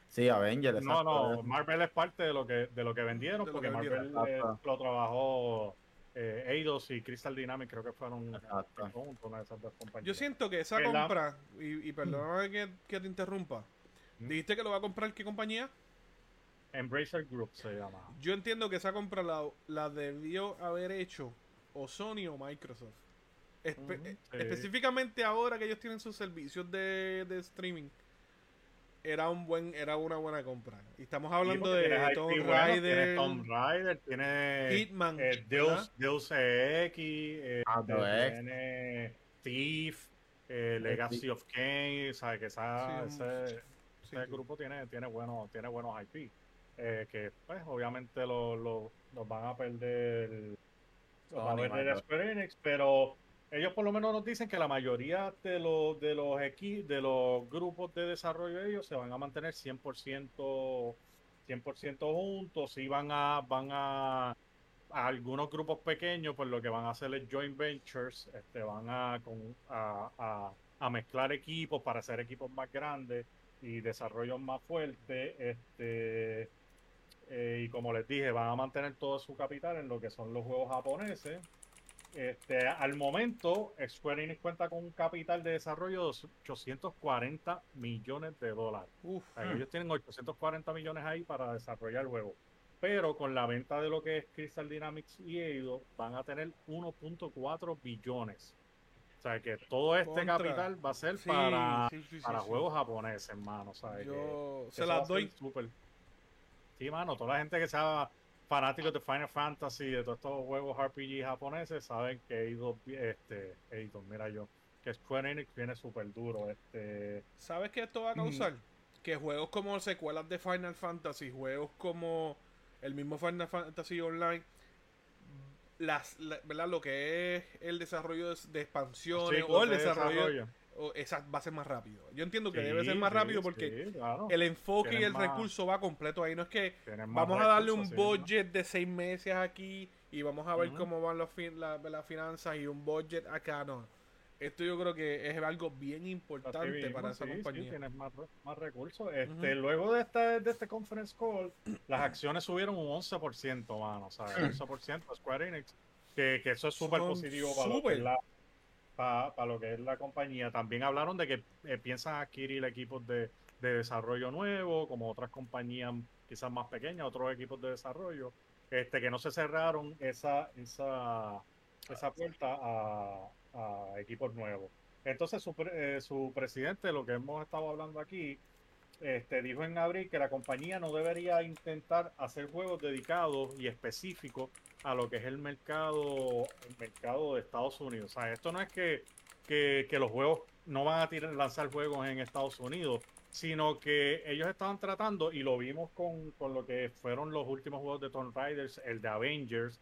[SPEAKER 3] Sí, Avengers,
[SPEAKER 2] No,
[SPEAKER 3] exacto.
[SPEAKER 2] no, Marvel es parte de lo que, de lo que vendieron,
[SPEAKER 1] De lo
[SPEAKER 2] porque
[SPEAKER 1] que vendieron.
[SPEAKER 2] Marvel eh, lo trabajó eh, Eidos y Crystal Dynamics, creo que fueron conjunto, una de esas dos compañías.
[SPEAKER 1] Yo siento que esa
[SPEAKER 2] Que la-
[SPEAKER 1] compra, y, y perdóname que, que te interrumpa,
[SPEAKER 2] Mm.
[SPEAKER 1] dijiste que lo va a comprar qué compañía?
[SPEAKER 2] Embracer Group se llama.
[SPEAKER 1] Yo entiendo que esa compra la, la debió haber hecho o Sony o Microsoft. Espe- eh,
[SPEAKER 2] sí.
[SPEAKER 1] Específicamente ahora que ellos tienen sus servicios de, de streaming, era un buen, era una buena compra. Y estamos hablando
[SPEAKER 2] Sí,
[SPEAKER 1] de Tomb Raider,
[SPEAKER 2] Tomb Raider, tiene
[SPEAKER 1] Hitman,
[SPEAKER 2] eh. Deus, Deus Ex, eh,
[SPEAKER 3] Ah,
[SPEAKER 2] tiene Thief, eh, Legacy of Kane, ¿sabes? Que esa,
[SPEAKER 1] Sí,
[SPEAKER 2] ese,
[SPEAKER 1] Sí,
[SPEAKER 2] ese grupo tiene, tiene, buenos, tiene buenos IP. Eh, que pues obviamente lo- lo- los van a perder los va a perder
[SPEAKER 3] Microsoft.
[SPEAKER 2] Square Enix, pero ellos por lo menos nos dicen que la mayoría de los de los equi- de los grupos de desarrollo de ellos se van a mantener 100% 100% juntos y van a van a, a algunos grupos pequeños pues lo que van a hacer es joint ventures este van a con- a, a- a mezclar equipos para hacer equipos más grandes y desarrollos más fuertes este eh, y como les dije, van a mantener todo su capital en lo que son los juegos japoneses. Este, al momento, Square Enix cuenta con un capital de desarrollo de 840 millones de dólares.
[SPEAKER 1] Uf,
[SPEAKER 2] O sea, Ellos tienen 840 millones ahí para desarrollar el juego. Pero con la venta de lo que es Crystal Dynamics y Eido, van a tener 1.4 billones. O sea que todo este
[SPEAKER 1] Contra.
[SPEAKER 2] capital va a ser
[SPEAKER 1] sí,
[SPEAKER 2] para,
[SPEAKER 1] sí, sí, sí,
[SPEAKER 2] para
[SPEAKER 1] sí.
[SPEAKER 2] juegos japoneses, hermano. ¿sabes? Que-
[SPEAKER 1] Yo se las doy.
[SPEAKER 2] súper. Sí, mano, toda la gente que sea fanáticos de Final Fantasy, de todos estos juegos RPG japoneses, saben que Eidos, este, Eidos, mira yo, que Square Enix viene súper duro. Este,
[SPEAKER 1] ¿Sabes qué esto va a causar? Que juegos como secuelas de Final Fantasy, juegos como el mismo Final Fantasy Online, las, la- ¿verdad? lo que es el desarrollo de, de expansiones
[SPEAKER 2] ciclos
[SPEAKER 1] o el
[SPEAKER 2] de
[SPEAKER 1] desarrollo, o esa va a ser más rápido. Yo entiendo que
[SPEAKER 2] Sí,
[SPEAKER 1] debe ser más
[SPEAKER 2] sí,
[SPEAKER 1] rápido porque
[SPEAKER 2] sí, claro.
[SPEAKER 1] el enfoque y el
[SPEAKER 2] más-
[SPEAKER 1] recurso va completo ahí. No es que vamos a darle un budget de seis meses aquí y vamos a ver cómo van los fin- la- las finanzas y un budget acá. No. Esto yo creo que es algo bien importante
[SPEAKER 2] mismo,
[SPEAKER 1] para esa compañía.
[SPEAKER 2] tienes más, más recursos. Este, Luego de este, de este conference call, las acciones subieron un 11%, mano. ¿sabes? 11% Square Enix. Que, que eso es súper positivo para lo, que
[SPEAKER 1] súper.
[SPEAKER 2] es la, para, lo que es la compañía. También hablaron de que eh, piensan adquirir equipos de, de desarrollo nuevo, como otras compañías quizás más pequeñas, otros equipos de desarrollo, este que no se cerraron esa, esa, esa puerta a, a equipos nuevos. Entonces su, pre- eh, su presidente, lo que hemos estado hablando aquí, este, dijo en abril que la compañía no debería intentar hacer juegos dedicados y específicos a lo que es el mercado, el mercado de Estados Unidos. O sea, esto no es que, que, que los juegos no van a tirar, lanzar juegos en Estados Unidos, sino que ellos estaban tratando, y lo vimos con, con lo que fueron los últimos juegos de Tomb Raiders, el de Avengers.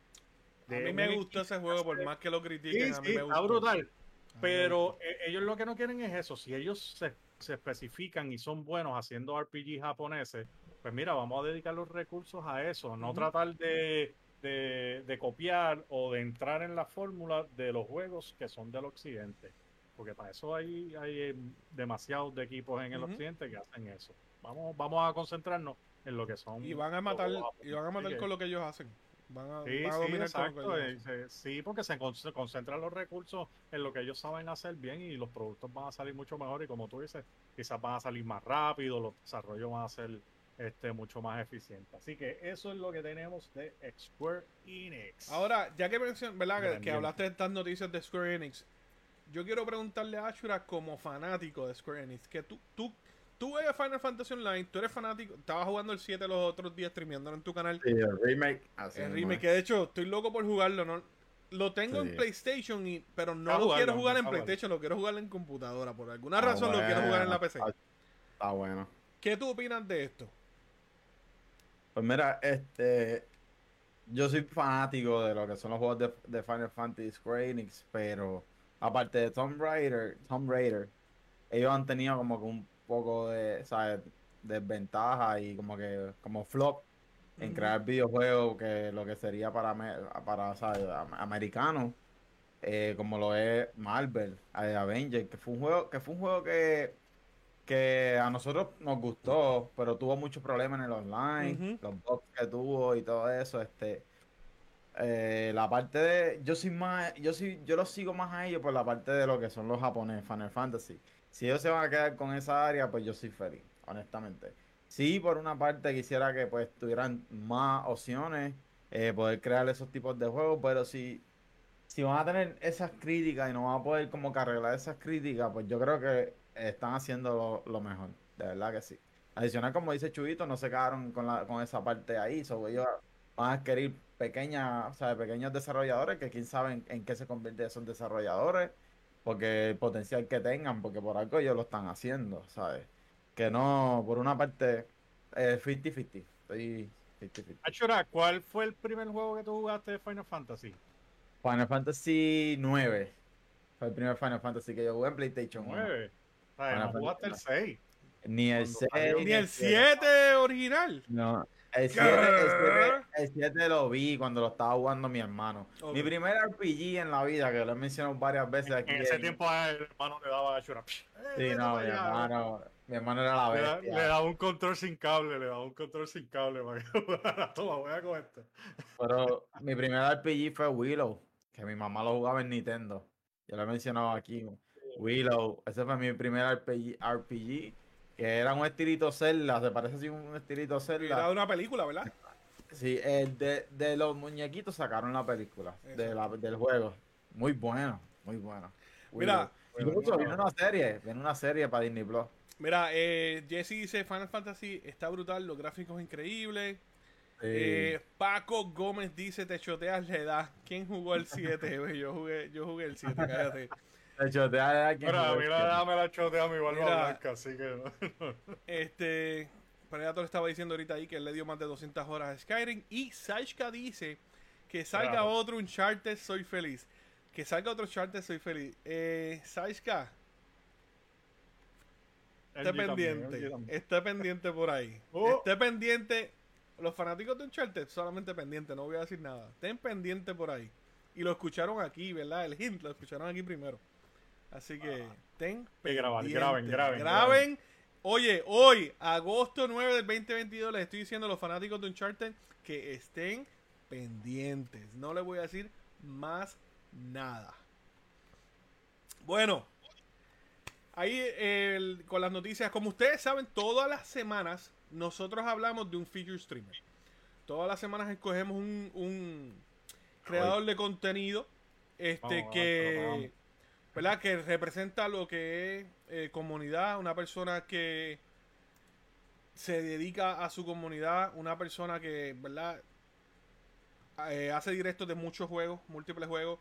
[SPEAKER 1] A mí me gustó ese juego, por más que lo critiquen.
[SPEAKER 2] Sí,
[SPEAKER 1] a mí me
[SPEAKER 2] está
[SPEAKER 1] gustó.
[SPEAKER 2] brutal.
[SPEAKER 1] Mí me
[SPEAKER 2] Pero eh, ellos lo que no quieren es eso. Si ellos se, se especifican y son buenos haciendo RPG japoneses, pues mira, vamos a dedicar los recursos a eso. No tratar de, de- de copiar o de entrar en la fórmula de los juegos que son del occidente. Porque para eso hay, hay eh, demasiados de equipos en el occidente que hacen eso. Vamos, vamos a concentrarnos en lo que son.
[SPEAKER 1] Y van a matar, y van a matar con lo que ellos hacen. Van a,
[SPEAKER 2] Sí,
[SPEAKER 1] van a
[SPEAKER 2] sí, exacto.
[SPEAKER 1] ellos
[SPEAKER 2] eh,
[SPEAKER 1] hacen.
[SPEAKER 2] Sí, porque se concentran los recursos en lo que ellos saben hacer bien y los productos van a salir mucho mejor y como tú dices, quizás van a salir más rápido, los desarrollos van a ser este, mucho más eficientes. Así que eso es lo que tenemos de Square Enix.
[SPEAKER 1] Ahora, ya que mencionas, ¿verdad? Que- hablaste de estas noticias de Square Enix, yo quiero preguntarle a Ashura como fanático de Square Enix, que tú, tú, tú ves Final Fantasy Online, tú eres fanático, estabas jugando el 7 los otros días streameándolo en tu canal.
[SPEAKER 3] Sí, el remake. así
[SPEAKER 1] el remake, que de hecho estoy loco por jugarlo, ¿no? Lo tengo
[SPEAKER 3] Sí.
[SPEAKER 1] en PlayStation, y, pero no lo quiero jugar en. PlayStation, lo quiero jugar en computadora. Por alguna
[SPEAKER 3] Ah,
[SPEAKER 1] razón lo quiero jugar en la PC.
[SPEAKER 3] Está, está bueno.
[SPEAKER 1] ¿Qué tú opinas de esto?
[SPEAKER 3] Pues mira, este. Yo soy fanático de lo que son los juegos de, de Final Fantasy Square Enix, pero aparte de Tomb Raider, Tomb Raider, ellos han tenido como que un poco de, ¿sabes? desventaja y como que como flop en crear videojuegos que lo que sería para, para ¿sabes? am- americanos, eh, como lo es Marvel, eh, Avengers, que fue un juego, que fue un juego que, que a nosotros nos gustó, pero tuvo muchos problemas en el online, los bugs que tuvo y todo eso, este eh, la parte de yo soy más yo sí yo los sigo más a ellos por la parte de lo que son los japoneses Final Fantasy. Si ellos se van a quedar con esa área pues yo soy feliz honestamente. Sí por una parte quisiera que pues tuvieran más opciones eh, poder crear esos tipos de juegos pero si si van a tener esas críticas y no van a poder como que arreglar esas críticas pues yo creo que están haciendo lo, mejor, de verdad que sí. Adicional, como dice Chubito, no se quedaron con, la, con esa parte ahí, sobre ellos van a adquirir pequeñas, o sea, pequeños desarrolladores que quién sabe en, qué se convierte esos desarrolladores, porque el potencial que tengan, porque por algo ellos lo están haciendo, ¿sabes? Que no, por una parte, 50-50. Eh, estoy
[SPEAKER 2] Achura, ¿cuál fue el primer juego que tú jugaste de Final Fantasy?
[SPEAKER 3] Final Fantasy 9. Fue el primer Final Fantasy que yo jugué en PlayStation
[SPEAKER 2] 9.
[SPEAKER 3] 1.
[SPEAKER 2] No jugaste el 6.
[SPEAKER 3] Ni el 6.
[SPEAKER 1] Ni el 7 original.
[SPEAKER 3] No. El 7, lo vi cuando lo estaba jugando mi hermano. Mi primer RPG en la vida, que lo he mencionado varias veces aquí.
[SPEAKER 2] En ese tiempo el hermano le daba a Shura.
[SPEAKER 3] Sí, no, mi hermano, mi hermano era la bestia.
[SPEAKER 2] Le, daba un control sin cable, le daba un control sin cable para que jugara. Toma, voy a con esto.
[SPEAKER 3] Pero mi primer RPG fue Willow, que mi mamá lo jugaba en Nintendo. Yo lo he mencionado aquí. Willow, ese fue mi primer RPG, RPG que era un estilito Zelda, se parece así un estilito
[SPEAKER 1] Era de una película, ¿verdad?
[SPEAKER 3] Sí, eh, de, de los muñequitos sacaron la película, de la- del juego. Muy bueno, muy bueno.
[SPEAKER 1] Mira.
[SPEAKER 3] Incluso viene una serie, viene una serie para Disney Plus.
[SPEAKER 1] Mira, eh, Jesse dice Final Fantasy está brutal, los gráficos increíbles.
[SPEAKER 3] Sí.
[SPEAKER 1] Eh, Paco Gómez dice, te choteas la edad. ¿Quién jugó el 7? yo jugué, yo jugué el 7, cállate.
[SPEAKER 3] De te da quien
[SPEAKER 2] Mira, mira, dame la chotea mi barba
[SPEAKER 1] Mira.
[SPEAKER 2] blanca, así que no.
[SPEAKER 1] Este, Predator estaba diciendo ahorita ahí que él le dio más de 200 horas a Skyrim. Y Saishka dice que salga
[SPEAKER 2] Bravo.
[SPEAKER 1] otro Uncharted, soy feliz. Que salga otro Uncharted, soy feliz. Eh, Saishka, esté pendiente.
[SPEAKER 2] También.
[SPEAKER 1] Esté pendiente por ahí.
[SPEAKER 2] Oh.
[SPEAKER 1] Esté pendiente. Los fanáticos de Uncharted, solamente pendiente, no voy a decir nada. Estén pendiente por ahí. Y lo escucharon aquí, ¿verdad? El hint lo escucharon aquí primero. Así que
[SPEAKER 2] grabar,
[SPEAKER 1] pendientes.
[SPEAKER 2] graben, graben,
[SPEAKER 1] Graben. Oye, hoy, agosto 9 del 2022, les estoy diciendo a los fanáticos de Uncharted que estén pendientes. No les voy a decir más nada. Bueno, ahí el- con las noticias, como ustedes saben, todas las semanas nosotros hablamos de un feature streamer. Todas las semanas escogemos un, un creador de contenido este
[SPEAKER 2] Vamos, vamos,
[SPEAKER 1] que
[SPEAKER 2] vamos.
[SPEAKER 1] ¿Verdad? que representa lo que es eh, comunidad, una persona que se dedica a su comunidad, una persona que, ¿verdad? Eh, hace directos de muchos juegos, múltiples juegos.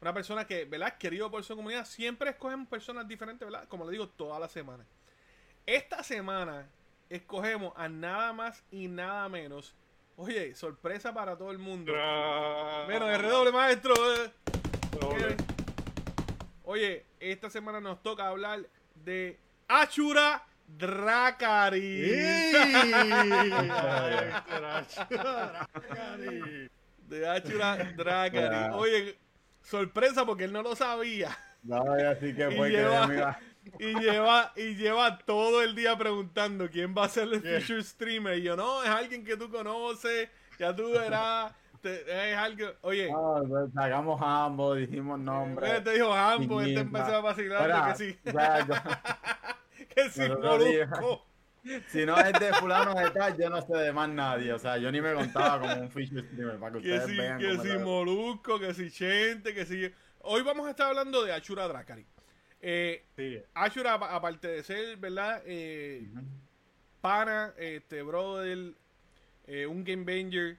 [SPEAKER 1] Una persona que, ¿verdad? Querido por su comunidad. Siempre escogemos personas diferentes, ¿verdad? Como le digo, toda la semana. Esta semana escogemos a nada más y nada menos. Oye, sorpresa para todo el mundo. Menos de redoble, maestro. eh.
[SPEAKER 2] Doble.
[SPEAKER 1] Oye, esta semana nos toca hablar de Achura Drakari. De Achura Drakari.
[SPEAKER 3] Ya.
[SPEAKER 1] Oye, sorpresa porque él no lo sabía.
[SPEAKER 3] No, así que
[SPEAKER 1] Y
[SPEAKER 3] fue que
[SPEAKER 1] lleva- Y lleva, y lleva todo el día preguntando quién va a ser el
[SPEAKER 2] Yeah.
[SPEAKER 1] feature streamer. Y yo, no, es alguien que tú conoces, ya tú verás. Te- es algo. Oye,
[SPEAKER 3] no, pues, sacamos ambos, dijimos nombres.
[SPEAKER 1] él te dijo Hambo, él te
[SPEAKER 3] Misma.
[SPEAKER 1] empezó a vacilar que sí, que sí, molusco.
[SPEAKER 3] si no es de fulano de tal, yo no sé de más nadie. O sea, yo ni me contaba como un feature streamer para que
[SPEAKER 1] Que
[SPEAKER 3] ustedes vean
[SPEAKER 1] que
[SPEAKER 3] era.
[SPEAKER 1] molusco, que sí, chente, que sí. hoy vamos a estar hablando de Ashura Drakari. Eh,
[SPEAKER 2] Sí.
[SPEAKER 1] Ashura, apa- aparte de ser, ¿verdad? Eh, pana, este, brother, eh, un Game Banger.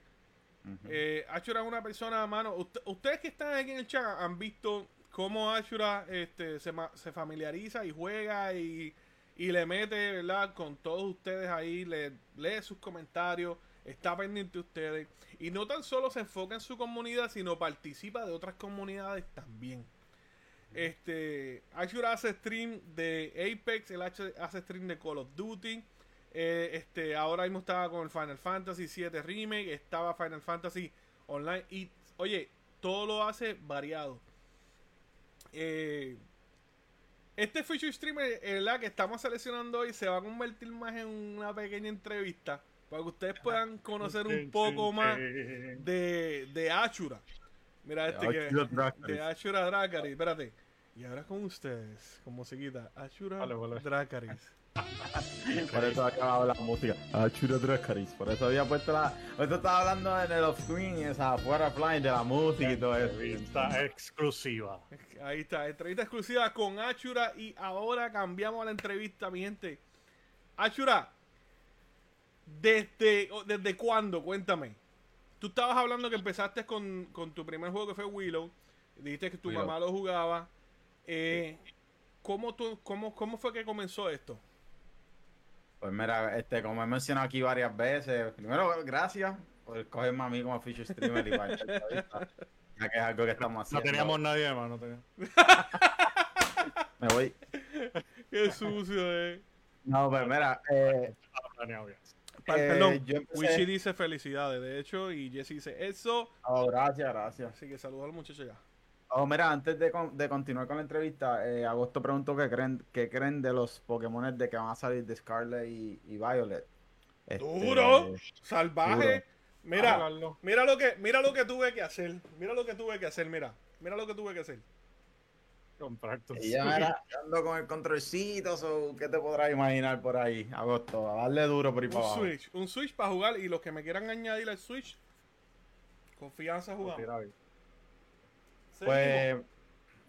[SPEAKER 1] Eh, Ashura es una persona, mano. ust- ustedes que están aquí en el chat han visto cómo Ashura este, se, se familiariza y juega y, y le mete, ¿verdad? Con todos ustedes ahí, le lee sus comentarios, está pendiente de ustedes. Y no tan solo se enfoca en su comunidad, sino participa de otras comunidades también. Este, Ashura hace stream de Apex, él hace stream de Call of Duty. Eh, este, ahora mismo estaba con el Final Fantasy 7 Remake, estaba Final Fantasy Online y oye, todo lo hace variado. Eh, este feature streamer, eh, ¿verdad? Que estamos seleccionando hoy se va a convertir más en una pequeña entrevista para que ustedes puedan conocer un poco más de, de Ashura. Mira este que de Ashura Drakaris, espérate. Y ahora con ustedes, con musiquita, Ashura
[SPEAKER 2] Vale, vale.
[SPEAKER 1] Drakaris.
[SPEAKER 3] Por eso acababa la música. Ashura Drakaris. Por eso había puesto la. Esto estaba hablando en el off-screen, o sea, fuera flying de la música y todo eso.
[SPEAKER 2] Entrevista exclusiva.
[SPEAKER 1] Ahí está, entrevista exclusiva con Ashura y ahora cambiamos a la entrevista, mi gente. Ashura, ¿desde, desde cuándo? Cuéntame. Tú estabas hablando que empezaste con, con tu primer juego que fue Willow. Dijiste que tu
[SPEAKER 3] Willow.
[SPEAKER 1] mamá lo jugaba. Eh, ¿cómo, tú, cómo, ¿Cómo fue que comenzó esto?
[SPEAKER 3] Pues mira, este, como he mencionado aquí varias veces, primero gracias por escogerme a mí como feature streamer y para ya que es algo que estamos
[SPEAKER 2] No
[SPEAKER 3] haciendo.
[SPEAKER 2] teníamos nadie más, no teníamos.
[SPEAKER 3] Me voy.
[SPEAKER 1] Qué sucio, eh.
[SPEAKER 3] No, pues mira, eh, Eh,
[SPEAKER 1] Perdón,
[SPEAKER 3] yo empecé-
[SPEAKER 1] Wichi dice felicidades, de hecho, y Jesse dice eso.
[SPEAKER 3] oh, gracias, gracias.
[SPEAKER 1] Así que saludos al muchacho ya.
[SPEAKER 3] Oh, mira, antes de, con- de continuar con la entrevista, eh, Agosto preguntó qué creen, qué creen de los Pokémon de que van a salir de Scarlet y, y Violet. Este,
[SPEAKER 1] ¡Duro! Salvaje.
[SPEAKER 3] Duro.
[SPEAKER 1] Mira, mira lo que, mira lo que tuve que hacer. Mira lo que tuve que hacer, mira. Mira lo que tuve que hacer.
[SPEAKER 2] Comprar tu
[SPEAKER 3] Y ya
[SPEAKER 2] Switch.
[SPEAKER 3] mira, ando con el controlcito, so, ¿qué te podrás imaginar por ahí, Agosto? A darle duro por ahí para
[SPEAKER 1] Un
[SPEAKER 3] abajo.
[SPEAKER 1] Switch, un Switch para jugar y los que me quieran añadir al Switch, confianza jugamos.
[SPEAKER 3] Pues,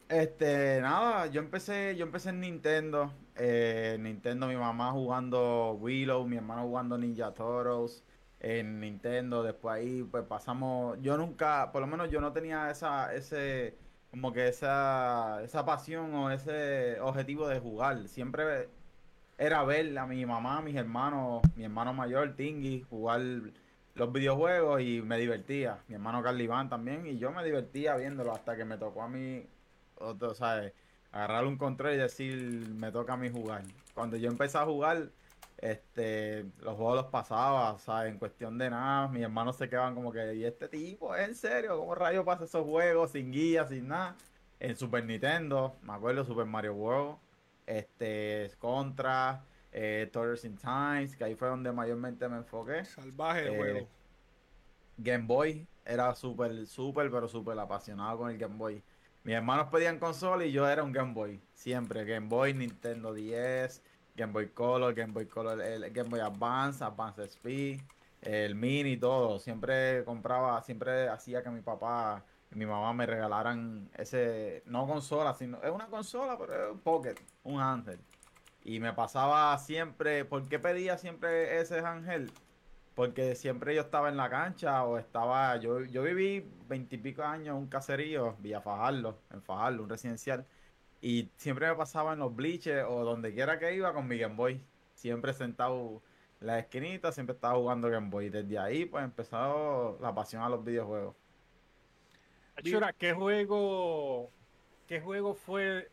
[SPEAKER 3] este, nada, yo empecé, yo empecé en Nintendo. eh, Nintendo, mi mamá jugando Willow, mi hermano jugando Ninja Turtles en Nintendo. Después ahí, pues pasamos. Yo nunca, por lo menos yo no tenía esa, ese, como que esa, esa pasión o ese objetivo de jugar. Siempre era ver a mi mamá, a mis hermanos, mi hermano mayor, Tingy, jugar los videojuegos y me divertía. Mi hermano Carly Iván también, y yo me divertía viéndolo hasta que me tocó a mí, otro, ¿sabes? Agarrar un control y decir, me toca a mí jugar. Cuando yo empecé a jugar, este, los juegos los pasaba, ¿sabes? En cuestión de nada, mis hermanos se quedaban como que, ¿y este tipo? ¿Es en serio? ¿Cómo rayos pasa esos juegos sin guía, sin nada? En Super Nintendo, me acuerdo, Super Mario World, este, Contra, eh, Tours in Times, que ahí fue donde mayormente me enfoqué.
[SPEAKER 1] Salvaje
[SPEAKER 3] Eh,
[SPEAKER 1] juego.
[SPEAKER 3] Game Boy era súper, súper, pero súper apasionado con el Game Boy. Mis hermanos pedían consola y yo era un Game Boy. Siempre. Game Boy, Nintendo 10, Game Boy Color, Game Boy Color, el Game Boy Advance, Advance SP, el Mini, todo. Siempre compraba, siempre hacía que mi papá y mi mamá me regalaran ese, no consola, sino, es una consola, pero es un pocket, un handheld. Y me pasaba siempre, ¿por qué pedía siempre ese handheld? Porque siempre yo estaba en la cancha o estaba, yo, yo viví veintipico años en un caserío, Villa Fajardo, en Fajardo, un residencial. Y siempre me pasaba en los bleachers o donde quiera que iba con mi Game Boy. Siempre sentado en la esquinita, siempre estaba jugando Game Boy. Desde ahí pues empezó la pasión a los videojuegos.
[SPEAKER 2] Chura, ¿qué juego, qué juego fue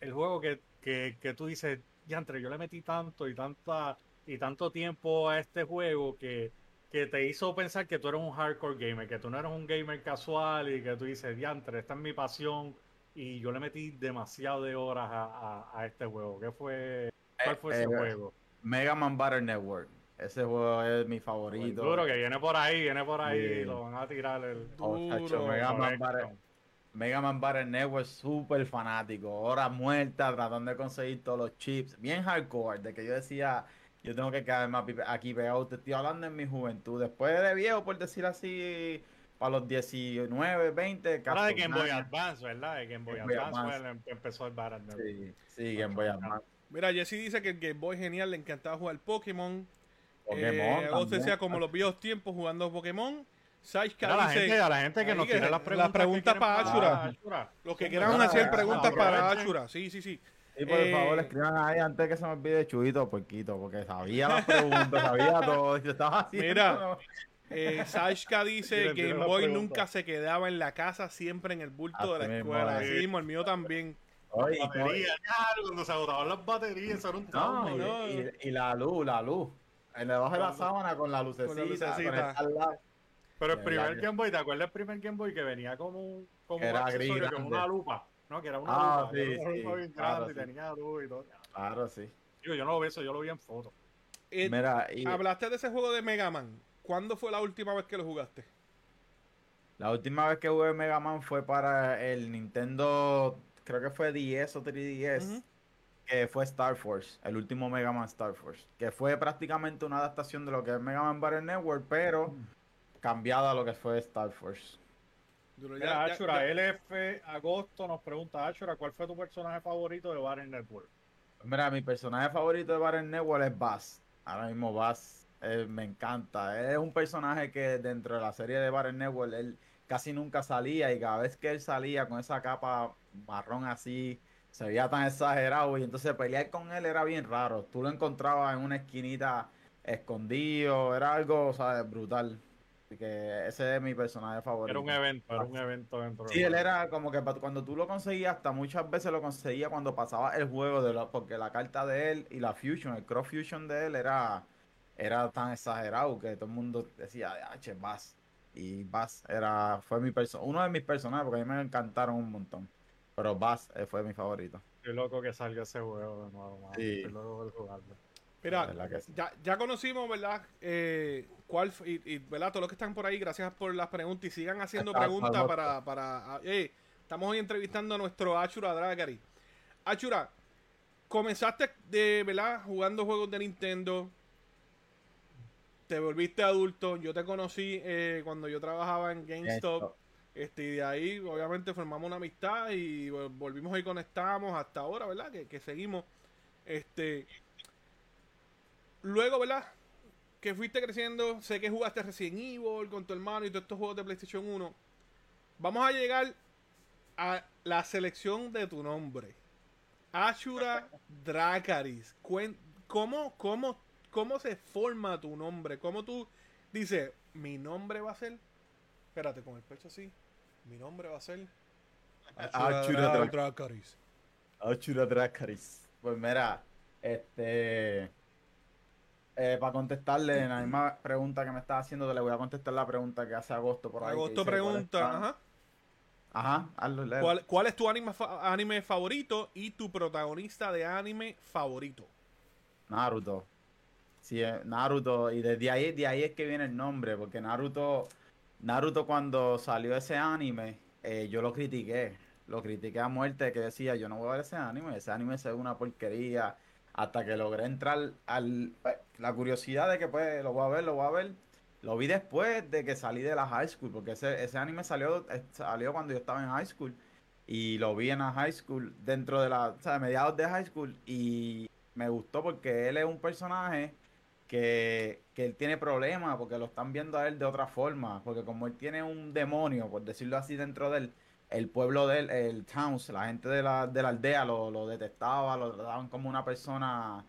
[SPEAKER 2] el juego que, que, que tú dices, Yantre, yo le metí tanto y tanta y tanto tiempo a este juego que, que te hizo pensar que tú eres un hardcore gamer, que tú no eres un gamer casual y que tú dices, Yantre, esta es mi pasión y yo le metí demasiado de horas a, a- a este juego. ¿Qué fue? ¿Cuál fue ese
[SPEAKER 3] Eh,
[SPEAKER 2] juego?
[SPEAKER 3] Mega Man Battle Network. Ese juego es mi favorito.
[SPEAKER 2] Duro que viene por ahí, viene por ahí,
[SPEAKER 3] Sí.
[SPEAKER 2] lo van a tirar el
[SPEAKER 3] Oh,
[SPEAKER 1] Duro.
[SPEAKER 3] Mega Man. Battle- Mega Man Battle Network súper fanático, horas muertas tratando de conseguir todos los chips, bien hardcore, de que yo decía, yo tengo que quedarme aquí- aquí pegado, te estoy hablando en mi juventud, después de viejo, por decir así, para los 19, 20.
[SPEAKER 2] Ahora de Game Boy. Advance, ¿verdad? De Game Boy
[SPEAKER 3] Game Boy
[SPEAKER 2] Advance fue
[SPEAKER 3] Advance.
[SPEAKER 2] el que empezó el Battle Network.
[SPEAKER 3] Sí, sí, Game Boy Advance.
[SPEAKER 1] Mira, Jesse dice que el Game Boy genial, le encantaba jugar Pokémon.
[SPEAKER 3] Pokémon
[SPEAKER 1] Eh,
[SPEAKER 3] también.
[SPEAKER 1] decía como los viejos tiempos jugando Pokémon. Saishka
[SPEAKER 2] Mira, la
[SPEAKER 1] dice,
[SPEAKER 2] gente, a la gente que nos tire
[SPEAKER 1] las
[SPEAKER 2] las preguntas.
[SPEAKER 1] preguntas
[SPEAKER 2] que
[SPEAKER 1] para Ashura. los que quieran hacer preguntas para. Ashura. Sí, sí, sí.
[SPEAKER 3] Sí, por
[SPEAKER 1] Eh,
[SPEAKER 3] favor, escriban ahí antes que se me olvide Chuito, porquito, porque sabía las preguntas, sabía todo, y estaba haciendo.
[SPEAKER 1] Mira. Eh, Saishka dice que Game
[SPEAKER 2] la
[SPEAKER 1] Boy
[SPEAKER 2] pregunta.
[SPEAKER 1] nunca se quedaba en la casa, siempre en el bulto de la
[SPEAKER 3] mismo
[SPEAKER 1] escuela.
[SPEAKER 3] es.
[SPEAKER 1] Así mismo, el mío también.
[SPEAKER 3] Oye, y-
[SPEAKER 2] Batería, claro, cuando se agotaban las baterías, eso era un trauma.
[SPEAKER 3] y,
[SPEAKER 1] no.
[SPEAKER 3] y- y la luz, la luz. En debajo de la sábana con la lucecita,
[SPEAKER 1] lucecita.
[SPEAKER 3] conectarla.
[SPEAKER 2] Pero el primer Game Boy, ¿te acuerdas el primer Game Boy que venía como un, como
[SPEAKER 3] Era
[SPEAKER 2] un accesorio,
[SPEAKER 3] gris
[SPEAKER 2] como una lupa? No, que era una
[SPEAKER 3] Ah,
[SPEAKER 2] lupa.
[SPEAKER 3] sí,
[SPEAKER 2] era una
[SPEAKER 3] sí,
[SPEAKER 2] lupa bien
[SPEAKER 3] claro,
[SPEAKER 2] grande y
[SPEAKER 3] sí.
[SPEAKER 2] tenía luz y todo.
[SPEAKER 3] Claro, sí.
[SPEAKER 2] Digo, yo no lo vi eso, yo lo vi en foto.
[SPEAKER 1] Eh,
[SPEAKER 3] Mira, y
[SPEAKER 1] Hablaste de ese juego de Mega Man. ¿Cuándo fue la última vez que lo jugaste?
[SPEAKER 3] la última vez que jugué Mega Man fue para el Nintendo, creo que fue 10 o 3DS,
[SPEAKER 1] Ujú.
[SPEAKER 3] que fue Star Force, el último Mega Man Star Force, que fue prácticamente una adaptación de lo que es Mega Man Battle Network, pero cambiada a lo que fue Star Force.
[SPEAKER 1] Duro,
[SPEAKER 2] Mira,
[SPEAKER 1] ya- ya-
[SPEAKER 2] Ashura,
[SPEAKER 1] ya-
[SPEAKER 2] LF Agosto nos pregunta, Ashura, ¿cuál fue tu personaje favorito de Battle Network?
[SPEAKER 3] Mira, mi personaje favorito de Battle Network es Bass. Ahora mismo Bass eh, me encanta. Es un personaje que dentro de la serie de Battle Network él casi nunca salía y cada vez que él salía con esa capa marrón así, se veía tan exagerado y entonces pelear con él era bien raro. Tú lo encontrabas en una esquinita escondido, era algo, ¿sabes? Brutal. Así que ese es mi personaje favorito.
[SPEAKER 2] Era un evento, era un evento dentro
[SPEAKER 3] Sí,
[SPEAKER 2] del
[SPEAKER 3] él era como que cuando tú lo conseguías, hasta muchas veces lo conseguía cuando pasaba el juego, de la, porque la carta de él y la fusion, el cross fusion de él era, era tan exagerado que todo el mundo decía, H, Bass. Y Bass era, fue mi perso uno de mis personajes, porque a mí me encantaron un montón. Pero Bass eh, fue mi favorito.
[SPEAKER 2] Estoy loco que salga ese juego de nuevo.
[SPEAKER 3] Sí.
[SPEAKER 2] Estoy loco de jugarlo.
[SPEAKER 1] Mira, ya conocimos, ¿verdad? Eh, cuál y, y, ¿verdad? Todos los que están por ahí, gracias por las preguntas y sigan haciendo preguntas para... para estamos hoy entrevistando a nuestro Achura Dragari. Achura, comenzaste de, ¿verdad? Jugando juegos de Nintendo. Te volviste adulto. Yo te conocí eh, cuando yo trabajaba en GameStop. Este, y de ahí, obviamente, formamos una amistad y vol- volvimos y conectamos hasta ahora, ¿verdad? Que, que seguimos. Este. Luego, ¿verdad? Que fuiste creciendo. Sé que jugaste Resident Evil con tu hermano y todos estos juegos de PlayStation 1. Vamos a llegar a la selección de tu nombre. Ashura Dracaris. ¿Cómo, cómo, ¿Cómo se forma tu nombre? ¿Cómo tú dices, mi nombre va a ser? Espérate, con el pecho así. Mi nombre va a ser.
[SPEAKER 3] Ashura Dra-
[SPEAKER 1] Dracaris.
[SPEAKER 3] Ochura Dracaris. Pues mira, este. Eh, para contestarle en la misma pregunta que me estás haciendo, le voy a contestar la pregunta que hace Agosto por ahí.
[SPEAKER 1] Agosto
[SPEAKER 3] dice, ¿cuál es
[SPEAKER 1] pregunta, ajá.
[SPEAKER 3] Ajá, hazlo.
[SPEAKER 1] ¿Cuál, cuál es tu anime, fa- anime favorito y tu protagonista de anime favorito?
[SPEAKER 3] Naruto. Sí, eh, Naruto. Y desde ahí, de ahí es que viene el nombre, porque Naruto, Naruto cuando salió ese anime, eh, yo lo critiqué. Lo critiqué a muerte, que decía, yo no voy a ver ese anime, ese anime ve una porquería. Hasta que logré entrar al... pues, la curiosidad de que pues lo voy a ver, lo voy a ver. Lo vi después de que salí de la high school, porque ese, ese anime salió, eh, salió cuando yo estaba en high school. Y lo vi en la high school, dentro de la, o sea, mediados de high school. Y me gustó porque él es un personaje que, que él tiene problemas, porque lo están viendo a él de otra forma. Porque como él tiene un demonio, por decirlo así, dentro de él, el pueblo de él, el towns, la gente de la, de la aldea lo, lo detestaba, lo trataban como una persona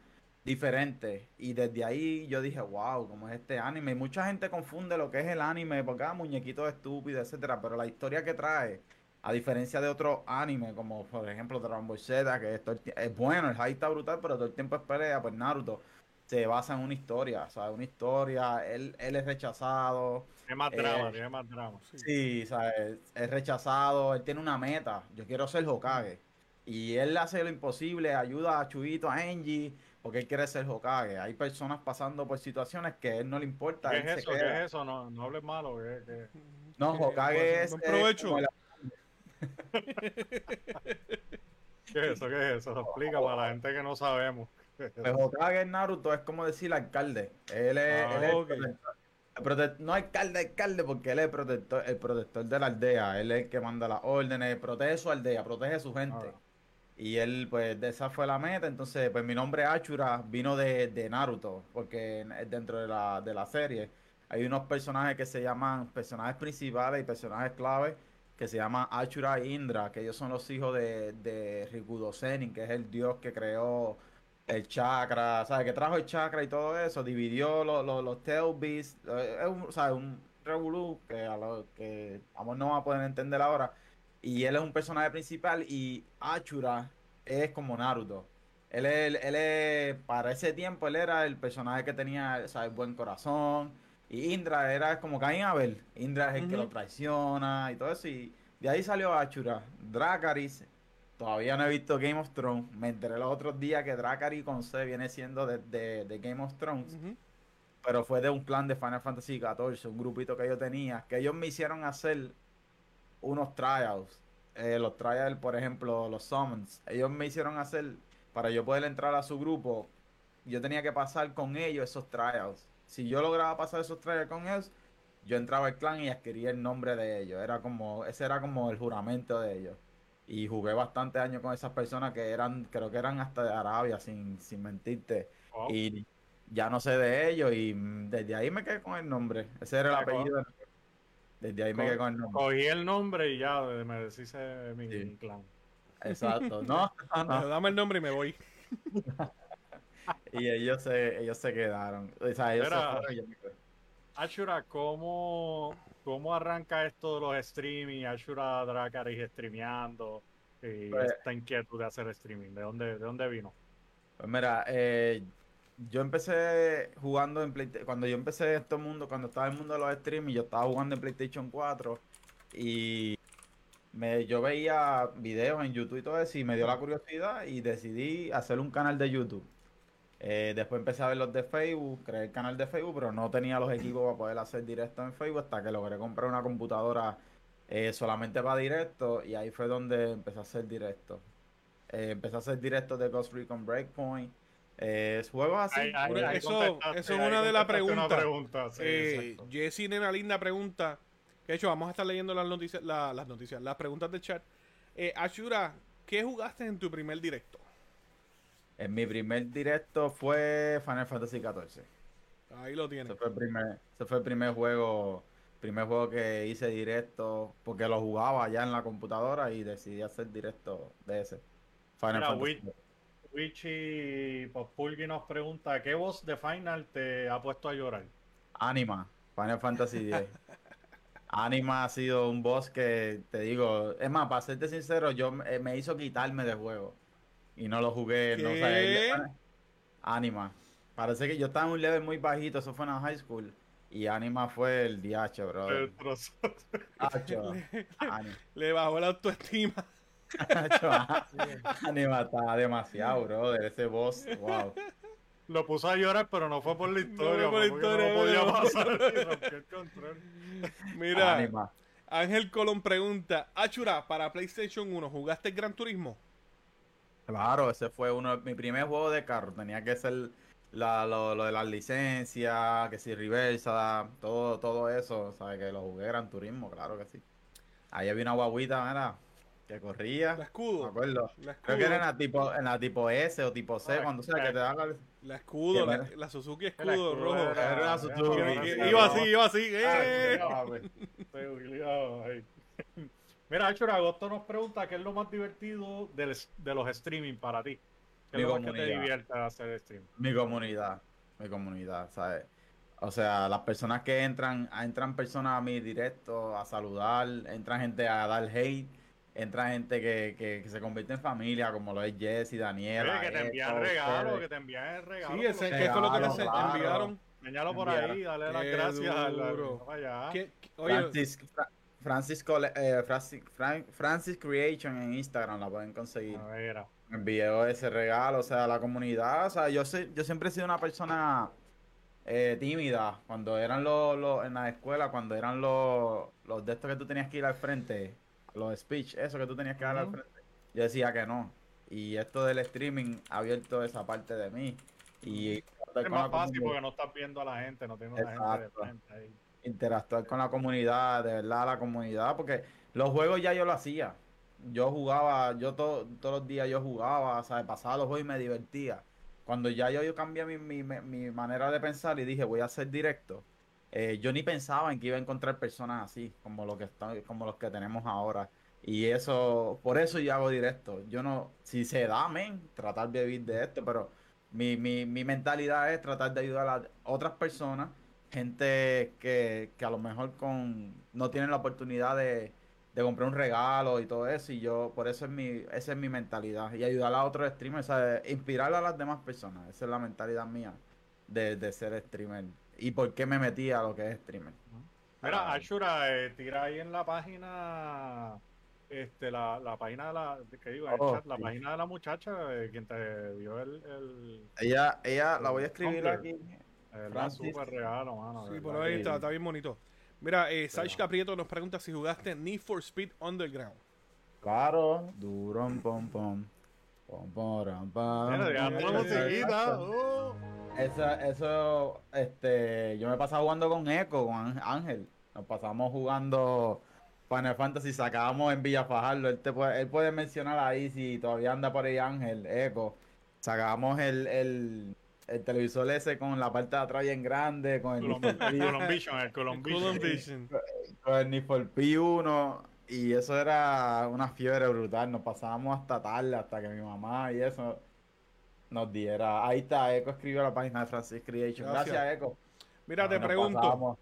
[SPEAKER 3] diferente. Y desde ahí yo dije, wow, como es este anime. Y mucha gente confunde lo que es el anime, porque ah, muñequitos estúpidos, etcétera. Pero la historia que trae, a diferencia de otros animes, como por ejemplo Dragon Ball Z, que esto es bueno, el high está brutal, pero todo el tiempo es pelea, pues Naruto se basa en una historia, o sea, una historia, él, él es rechazado,
[SPEAKER 2] Tiene más
[SPEAKER 3] Eh,
[SPEAKER 2] drama, tiene más drama.
[SPEAKER 3] Sí, o sea, es, es rechazado, él tiene una meta, yo quiero ser Hokage. Y él hace lo imposible, ayuda a Chubito, a Angie, porque él quiere ser Hokage. Hay personas pasando por situaciones que a él no le importa.
[SPEAKER 2] ¿Qué es eso? ¿Qué es eso? No, no hables malo. ¿qué- qué?
[SPEAKER 3] No, Hokage es... eh,
[SPEAKER 1] provecho.
[SPEAKER 3] como el-
[SPEAKER 2] ¿Qué es eso? ¿Qué es eso? Explica para la gente que no sabemos.
[SPEAKER 3] pues Hokage en Naruto es como decir alcalde. Él es,
[SPEAKER 2] Ah,
[SPEAKER 3] él es el
[SPEAKER 1] ok.
[SPEAKER 3] protector. no alcalde, alcalde, porque él es el protector, el protector de la aldea. Él es el que manda las órdenes, protege su aldea, protege a su gente.
[SPEAKER 2] Alright.
[SPEAKER 3] Y él, pues, de esa fue la meta. Entonces, pues, mi nombre Ashura vino de, de Naruto, porque en- dentro de la, de la serie hay unos personajes que se llaman personajes principales y personajes clave que se llaman Ashura e Indra, que ellos son los hijos de, de Rikudo Senin, que es el dios que creó el chakra, ¿sabes? Que trajo el chakra y todo eso, dividió los, los, los Tail es un, ¿sabes? Un revolú que, a lo que vamos no va a poder entender ahora. Y él es un personaje principal y Ashura es como Naruto. Él es, él es, para ese tiempo, él era el personaje que tenía, ¿sabes? Buen corazón. Y Indra era como Caín Abel. Indra es el que lo traiciona y todo eso. Y de ahí salió Ashura. Dracarys, todavía no he visto Game of Thrones. Me enteré los otros días que Dracarys con C viene siendo de, de- de Game of Thrones. Pero fue de un plan de Final Fantasy XIV, un grupito que yo tenía, que ellos me hicieron hacer unos trials. Eh, los trials, por ejemplo, los summons. Ellos me hicieron hacer, para yo poder entrar a su grupo, yo tenía que pasar con ellos esos trials. Si yo lograba pasar esos trials con ellos, yo entraba al clan y adquiría el nombre de ellos. Era como, ese era como el juramento de ellos. Y jugué bastante años con esas personas que eran, creo que eran hasta de Arabia, sin, sin mentirte.
[SPEAKER 2] Wow.
[SPEAKER 3] Y ya no sé de ellos y desde ahí me quedé con el nombre. Ese era el apellido. Desde ahí me quedé con el nombre.
[SPEAKER 2] Cogí el nombre y ya me deshice mi
[SPEAKER 3] Sí.
[SPEAKER 2] clan.
[SPEAKER 3] Exacto. No, no, no.
[SPEAKER 1] Pero Dame el nombre y me voy.
[SPEAKER 3] Y ellos se, ellos se quedaron. O sea, ellos se
[SPEAKER 2] Era-
[SPEAKER 3] fueron y yo me quedé.
[SPEAKER 2] Ashura, ¿cómo, ¿cómo arranca esto de los streaming? Ashura Dracarys streameando y
[SPEAKER 3] Pues-
[SPEAKER 2] esta inquietud de hacer streaming. ¿De dónde, de dónde vino?
[SPEAKER 3] Pues mira, eh, yo empecé jugando en PlayStation. Cuando yo empecé este mundo, cuando estaba el mundo de los streaming, yo estaba jugando en PlayStation 4 y me, yo veía videos en YouTube y todo eso y me dio la curiosidad y decidí hacer un canal de YouTube. Eh, después empecé a ver los de Facebook, creé el canal de Facebook, pero no tenía los equipos para poder hacer directo en Facebook hasta que logré comprar una computadora eh, solamente para directo y ahí fue donde empecé a hacer directo. Eh, empecé a hacer directos de Ghost Recon Breakpoint, eh, juegos así.
[SPEAKER 1] Eso- es una de las preguntas.
[SPEAKER 2] pregunta, sí,
[SPEAKER 1] Eh,
[SPEAKER 2] exacto.
[SPEAKER 1] Jessy Nena Linda pregunta. Que de hecho, vamos a estar leyendo las noticias, la- las noticias, las preguntas del chat. Eh, Ashura, ¿qué jugaste en tu primer directo?
[SPEAKER 3] En mi primer directo fue Final Fantasy XIV.
[SPEAKER 1] Ahí lo tienes.
[SPEAKER 3] Ese fue el primer, ese fue el primer juego, primer juego que hice directo, porque lo jugaba ya en la computadora y decidí hacer directo de ese. Final
[SPEAKER 2] Mira,
[SPEAKER 3] Fantasy.
[SPEAKER 2] Wii- Wichi Pospulgi nos pregunta, ¿qué voz de Final te ha puesto a llorar?
[SPEAKER 3] Anima, Final Fantasy X. Anima ha sido un boss que te digo, es más, para serte sincero, yo me eh, me hizo quitarme de juego y no lo jugué, no
[SPEAKER 1] ¿Qué?
[SPEAKER 3] sé. yo- Anima. Parece que yo estaba en un level muy bajito, eso fue en la high school. Y Anima fue el DH, bro.
[SPEAKER 2] El trozo.
[SPEAKER 1] Le bajó la autoestima.
[SPEAKER 3] Acho, Anima está demasiado, bro. Ese boss, wow.
[SPEAKER 2] Lo puso a llorar, pero no fue por la historia.
[SPEAKER 1] por la
[SPEAKER 2] no podía pasar el control.
[SPEAKER 1] Mira,
[SPEAKER 3] Anima.
[SPEAKER 1] Ángel Colón pregunta, Ashura, para PlayStation 1, ¿jugaste Gran Turismo?
[SPEAKER 3] Claro, ese fue uno mi primer juego de carro. Tenía que ser la- lo, lo de las licencias, que si reversa, todo, todo eso. ¿Sabes? Que lo jugué Gran Turismo, claro que sí. Ahí había una guaguita, mira, que corría.
[SPEAKER 1] La
[SPEAKER 3] Me
[SPEAKER 1] escudo.
[SPEAKER 3] acuerdo.
[SPEAKER 1] La escudo.
[SPEAKER 3] Creo que era en la tipo, en la tipo S o tipo C,
[SPEAKER 2] Ah,
[SPEAKER 3] cuando sabes que te dan la...
[SPEAKER 1] La escudo,
[SPEAKER 3] ¿Qué
[SPEAKER 1] la, la Suzuki
[SPEAKER 2] La
[SPEAKER 1] escudo
[SPEAKER 2] escudo
[SPEAKER 1] rojo.
[SPEAKER 2] era-
[SPEAKER 3] Era una Suzuki.
[SPEAKER 2] Era
[SPEAKER 1] iba así, iba así. ¡eh!
[SPEAKER 3] Ah, pues.
[SPEAKER 2] Estoy obligado, ay. Mira, Achura, Agosto nos pregunta qué es lo más divertido del, de los streaming para ti. ¿Qué es lo más que te
[SPEAKER 3] comunidad.
[SPEAKER 2] divierte hacer stream?
[SPEAKER 3] Mi comunidad, mi comunidad, ¿sabes? O sea, las personas que entran, entran personas a mi directo a saludar, entran gente a dar hate, entra gente que, que, que se convierte en familia, como lo es Jesse, Daniela.
[SPEAKER 2] Oye, que te envían
[SPEAKER 3] Esto,
[SPEAKER 2] regalos, que te envían regalos.
[SPEAKER 1] Sí, ese, ¿qué fue lo que les
[SPEAKER 3] claro.
[SPEAKER 1] enviaron?
[SPEAKER 2] Enséñalo por
[SPEAKER 3] Enviaron.
[SPEAKER 2] ahí, dale las
[SPEAKER 1] Qué
[SPEAKER 2] gracias. al- al-
[SPEAKER 1] duro.
[SPEAKER 2] vaya.
[SPEAKER 1] ¿Qué- qué- oye,
[SPEAKER 3] Francis, Fra- Francis, Cole- eh, Francis, Fran- Francis Creation en Instagram la pueden conseguir. Envió ese regalo, o sea, a la comunidad, o sea, yo sé, yo siempre he sido una persona eh, tímida, cuando eran los, los- en la escuela, cuando eran los, los de estos que tú tenías que ir al frente, los speech, eso que tú tenías que dar al frente, yo decía que no, y esto del streaming ha abierto esa parte de mí, Y
[SPEAKER 2] Es más fácil porque no estás viendo a la gente, no tienes a la gente de frente ahí.
[SPEAKER 3] interactuar con la comunidad, de verdad, la comunidad, porque los juegos ya yo lo hacía. Yo jugaba, yo to- todos los días yo jugaba, ¿sabes? Pasaba los juegos y me divertía. Cuando ya yo, yo cambié mi, mi, mi manera de pensar y dije, voy a hacer directo, eh, yo ni pensaba en que iba a encontrar personas así, como, lo que están, como los que tenemos ahora. Y eso, por eso yo hago directo. Yo no, si se da, men, tratar de vivir de esto, pero mi, mi, mi mentalidad es tratar de ayudar a otras personas gente que, que a lo mejor con no tienen la oportunidad de, de comprar un regalo y todo eso y yo por eso es mi esa es mi mentalidad y ayudar a otros streamers ¿sabes? inspirar a las demás personas esa es la mentalidad mía de, de ser streamer y por qué me metí a lo que es streamer
[SPEAKER 2] Mira,
[SPEAKER 3] Ah.
[SPEAKER 2] Ashura, eh, tira ahí en la página, este, la, la página de la, que digo,
[SPEAKER 3] Oh,
[SPEAKER 2] chat, la
[SPEAKER 3] sí.
[SPEAKER 2] página de la muchacha, eh, quien te dio el, el,
[SPEAKER 3] ella ella la voy a escribir
[SPEAKER 2] Tumblr.
[SPEAKER 3] aquí
[SPEAKER 2] super regalo, mano.
[SPEAKER 1] Sí, por ahí está, está bien bonito. Mira, eh, Saich
[SPEAKER 2] Pero-
[SPEAKER 1] Caprieto nos pregunta si jugaste Need for Speed Underground.
[SPEAKER 3] claro duron pom pom pom pom ram, pam,
[SPEAKER 2] Mira, ya
[SPEAKER 3] pam,
[SPEAKER 2] la musiquita.
[SPEAKER 3] Eso, eso, este, yo me pasaba jugando con Echo, con Ángel-. Nos pasamos jugando Final Fantasy, sacábamos en Villa Fajardo. Él, te puede, él puede mencionar ahí si todavía anda por ahí Ángel, Echo. Sacábamos el, el, el televisor ese con la parte de atrás bien grande, con el,
[SPEAKER 2] Colom-
[SPEAKER 3] Need for
[SPEAKER 2] el
[SPEAKER 3] con el Need for Speed 1. Y eso era una fiebre brutal. Nos pasábamos hasta tarde, hasta que mi mamá y eso nos diera. Ahí está, Echo escribió la página de Francis Creation.
[SPEAKER 1] Gracias.
[SPEAKER 3] Gracias, Echo.
[SPEAKER 1] Mira, te pregunto,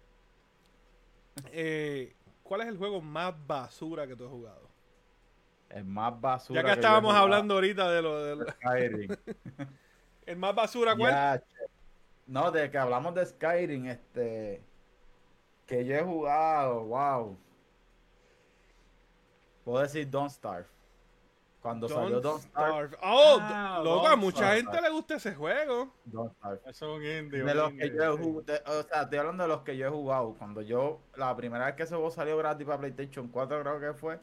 [SPEAKER 1] eh, ¿cuál es el juego más basura que tú has jugado?
[SPEAKER 3] El más basura.
[SPEAKER 1] Ya que estábamos hablando ahorita de lo del
[SPEAKER 3] Skyrim.
[SPEAKER 1] el más basura, ¿cuál?
[SPEAKER 3] Ya, no, de que hablamos de Skyrim, este. Que yo he jugado, wow. Puedo decir Don't Starve. Cuando salió Don't Starve.
[SPEAKER 1] Starve. Oh,
[SPEAKER 2] Ah,
[SPEAKER 1] loco, a mucha
[SPEAKER 3] Starve.
[SPEAKER 1] gente le gusta ese juego.
[SPEAKER 3] Don't Starve.
[SPEAKER 2] Eso es un indie.
[SPEAKER 3] De
[SPEAKER 2] un
[SPEAKER 3] los
[SPEAKER 2] indie,
[SPEAKER 3] que yo he
[SPEAKER 2] sí.
[SPEAKER 3] jugado, o sea, estoy hablando de los que yo he jugado. Cuando yo, la primera vez que ese juego salió gratis para PlayStation 4, creo que fue,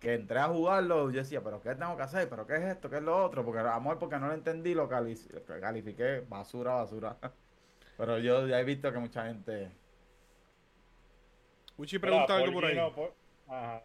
[SPEAKER 3] que entré a jugarlo, yo decía, pero ¿qué tengo que hacer? ¿Pero qué es esto? ¿Qué es lo otro? Porque, amor, porque no lo entendí, lo cali- califiqué basura, basura. Pero yo ya he visto que mucha gente...
[SPEAKER 1] Uchi pregunta algo por ahí.
[SPEAKER 2] Por- Ajá.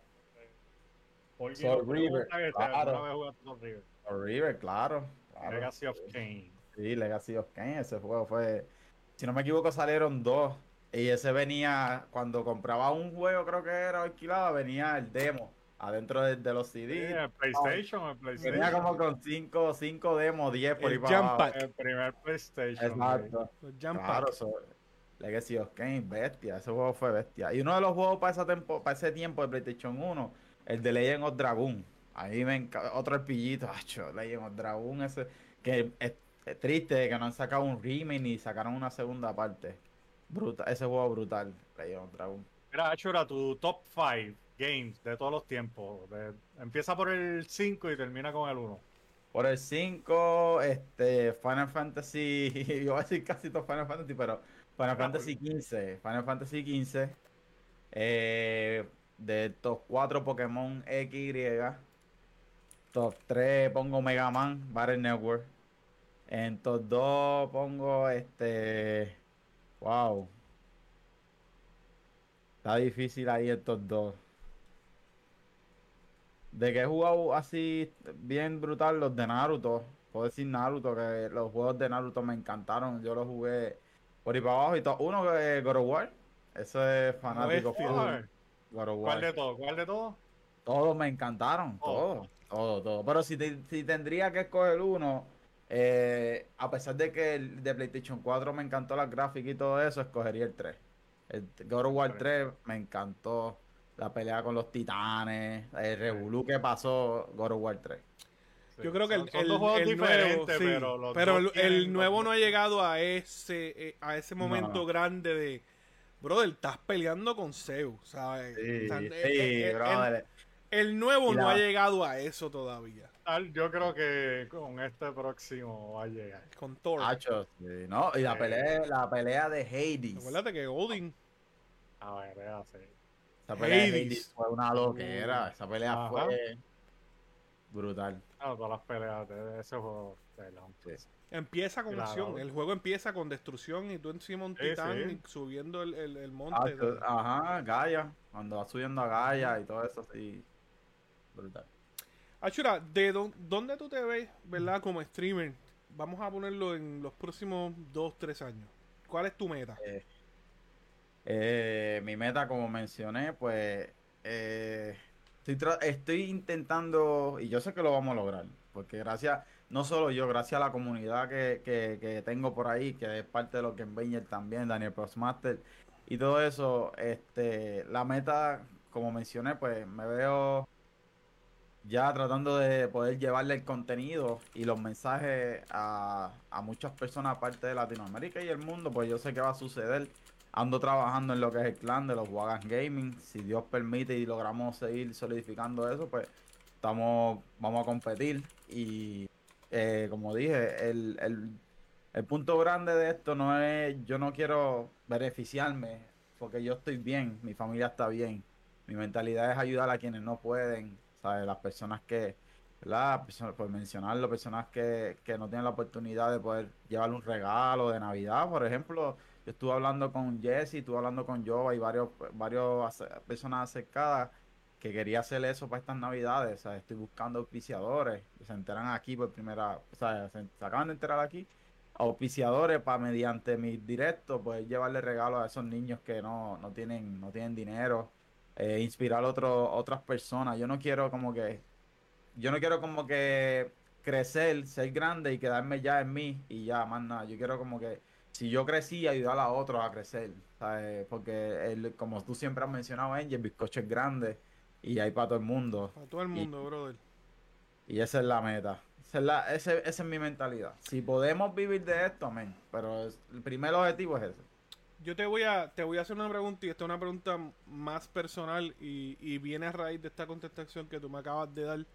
[SPEAKER 3] Soul
[SPEAKER 2] pregunta
[SPEAKER 3] River,
[SPEAKER 2] que
[SPEAKER 3] claro.
[SPEAKER 2] Soul River.
[SPEAKER 3] Claro. claro.
[SPEAKER 2] Legacy of Kane.
[SPEAKER 3] Sí, Legacy of Kain, ese juego fue, si no me equivoco, salieron dos. Y ese venía, cuando compraba un juego, creo que era o alquilaba, venía el demo adentro de, de los
[SPEAKER 2] Sí,
[SPEAKER 3] CD.
[SPEAKER 2] el PlayStation, el PlayStation.
[SPEAKER 3] Venía como con cinco, cinco demos, 10 por ahí
[SPEAKER 1] El
[SPEAKER 3] para abajo.
[SPEAKER 2] El primer PlayStation.
[SPEAKER 3] Exacto.
[SPEAKER 1] Los Jump
[SPEAKER 3] Claro, eso, Legacy of Kain, bestia, ese juego fue bestia. Y uno de los juegos para, esa tempo, para ese tiempo de PlayStation 1, el de Legend of Dragon. Ahí me enca- otro arpillito, acho, Legend of Dragon, ese, que es, es triste que no han sacado un remake ni sacaron una segunda parte. Brutal, ese juego brutal, Legend of Dragon.
[SPEAKER 2] Mira, Achura, tu top 5 games de todos los tiempos. De- empieza por el 5 y termina con el 1.
[SPEAKER 3] Por el 5, este, Final Fantasy, yo voy a decir casi todo Final Fantasy, pero Final Fantasy 15, Final Fantasy 15, eh, de estos 4 Pokémon XY, top 3 pongo Mega Man, Battle Network, en top 2 pongo este, wow, está difícil ahí top 2. De que he jugado así bien brutal los de Naruto. Puedo decir Naruto, que los juegos de Naruto me encantaron. Yo los jugué por ahí para abajo y todo. Uno que es God of War. Eso es fanático. Full.
[SPEAKER 2] Ay,
[SPEAKER 3] God of
[SPEAKER 2] ¿Cuál de todos? ¿Cuál de todos?
[SPEAKER 3] Todos me encantaron.
[SPEAKER 2] Oh.
[SPEAKER 3] Todos. Todo, todo. Pero si, te- si tendría que escoger uno, eh, a pesar de que el de PlayStation 4 me encantó la gráfica y todo eso, escogería el 3. El God of War 3 me encantó. La pelea con los titanes, el revolú que pasó God of War 3.
[SPEAKER 2] Sí,
[SPEAKER 1] Yo creo que
[SPEAKER 2] son-
[SPEAKER 1] el,
[SPEAKER 2] son
[SPEAKER 1] el-
[SPEAKER 2] dos juegos
[SPEAKER 1] el nuevo,
[SPEAKER 2] diferentes,
[SPEAKER 1] sí,
[SPEAKER 2] pero los
[SPEAKER 1] pero
[SPEAKER 2] dos
[SPEAKER 1] el, nuevo no ha llegado a ese eh, a ese momento
[SPEAKER 3] No.
[SPEAKER 1] grande de brother, estás peleando con Zeus, ¿sabes?
[SPEAKER 3] Sí,
[SPEAKER 1] O sea,
[SPEAKER 3] sí,
[SPEAKER 1] eh, eh, el,
[SPEAKER 3] brother.
[SPEAKER 1] el nuevo no ha llegado a eso todavía.
[SPEAKER 2] Yo creo que con este próximo va a llegar.
[SPEAKER 1] Con Thor.
[SPEAKER 3] Hacho, sí, ¿no? Y la pelea, la pelea de Hades.
[SPEAKER 1] Acuérdate que Odin
[SPEAKER 2] A ver, ya sé.
[SPEAKER 3] Esa pelea de
[SPEAKER 1] Hades.
[SPEAKER 3] Hades fue una loquera. Esa pelea
[SPEAKER 2] Ajá.
[SPEAKER 3] fue brutal.
[SPEAKER 2] Ah, todas las peleas de ese juego. pelón.
[SPEAKER 1] Empieza con
[SPEAKER 2] Claro.
[SPEAKER 1] acción. El juego empieza con destrucción y tú encima un titán
[SPEAKER 2] sí.
[SPEAKER 1] y subiendo el, el, el
[SPEAKER 3] Ah,
[SPEAKER 1] monte.
[SPEAKER 3] tú- Ajá, Gaia. Cuando va subiendo a Gaia y todo eso, sí. Brutal.
[SPEAKER 1] Achura, ¿de dó- dónde tú te ves, verdad, como streamer? Vamos a ponerlo en los próximos dos, tres años. ¿Cuál es tu meta?
[SPEAKER 3] Eh, mi meta, como mencioné, pues eh, estoy, estoy intentando, y yo sé que lo vamos a lograr, porque gracias, no solo yo, gracias a la comunidad que, que- tengo por ahí, que es parte de lo que en Banger también, Daniel Prostmaster, y todo eso, este, la meta, como mencioné, pues me veo ya tratando de poder llevarle el contenido y los mensajes a, a muchas personas aparte de Latinoamérica y el mundo, pues yo sé que va a suceder. Ando trabajando en lo que es el clan de los Wagan Gaming. Si Dios permite y logramos seguir solidificando eso, pues estamos, vamos a competir. Y eh, como dije, el, el, el punto grande de esto no es, yo no quiero beneficiarme, porque yo estoy bien, mi familia está bien. Mi mentalidad es ayudar a quienes no pueden, ¿sabes? Las personas que, ¿verdad? Por mencionarlo, personas que, que no tienen la oportunidad de poder llevarle un regalo de Navidad, por ejemplo. Yo estuve hablando con Jesse, estuve hablando con Jova y varios, varios personas acercadas que quería hacer eso para estas navidades. Estoy buscando auspiciadores se enteran aquí por primera, o sea, se, acaban de enterar aquí. Auspiciadores para mediante mis directos poder llevarle regalos a esos niños que no, no tienen, no tienen dinero. eh, inspirar a otras personas. Yo no quiero como que, yo no quiero como que crecer, ser grande y quedarme ya en mí y ya, más nada. Yo quiero como que si yo crecí, ayudar a otros a crecer, ¿sabes? Porque el, como tú siempre has mencionado, Angel, el bizcocho es grande y hay para todo el mundo.
[SPEAKER 1] Para todo el mundo, brother.
[SPEAKER 3] Y esa es la meta. Esa es, la, ese- esa es mi mentalidad. Si podemos vivir de esto, amén. Pero es- el primer objetivo es ese.
[SPEAKER 1] Yo te voy a te voy a hacer una pregunta y esta es una pregunta más personal y, y viene a raíz de esta contestación que tú me acabas de dar.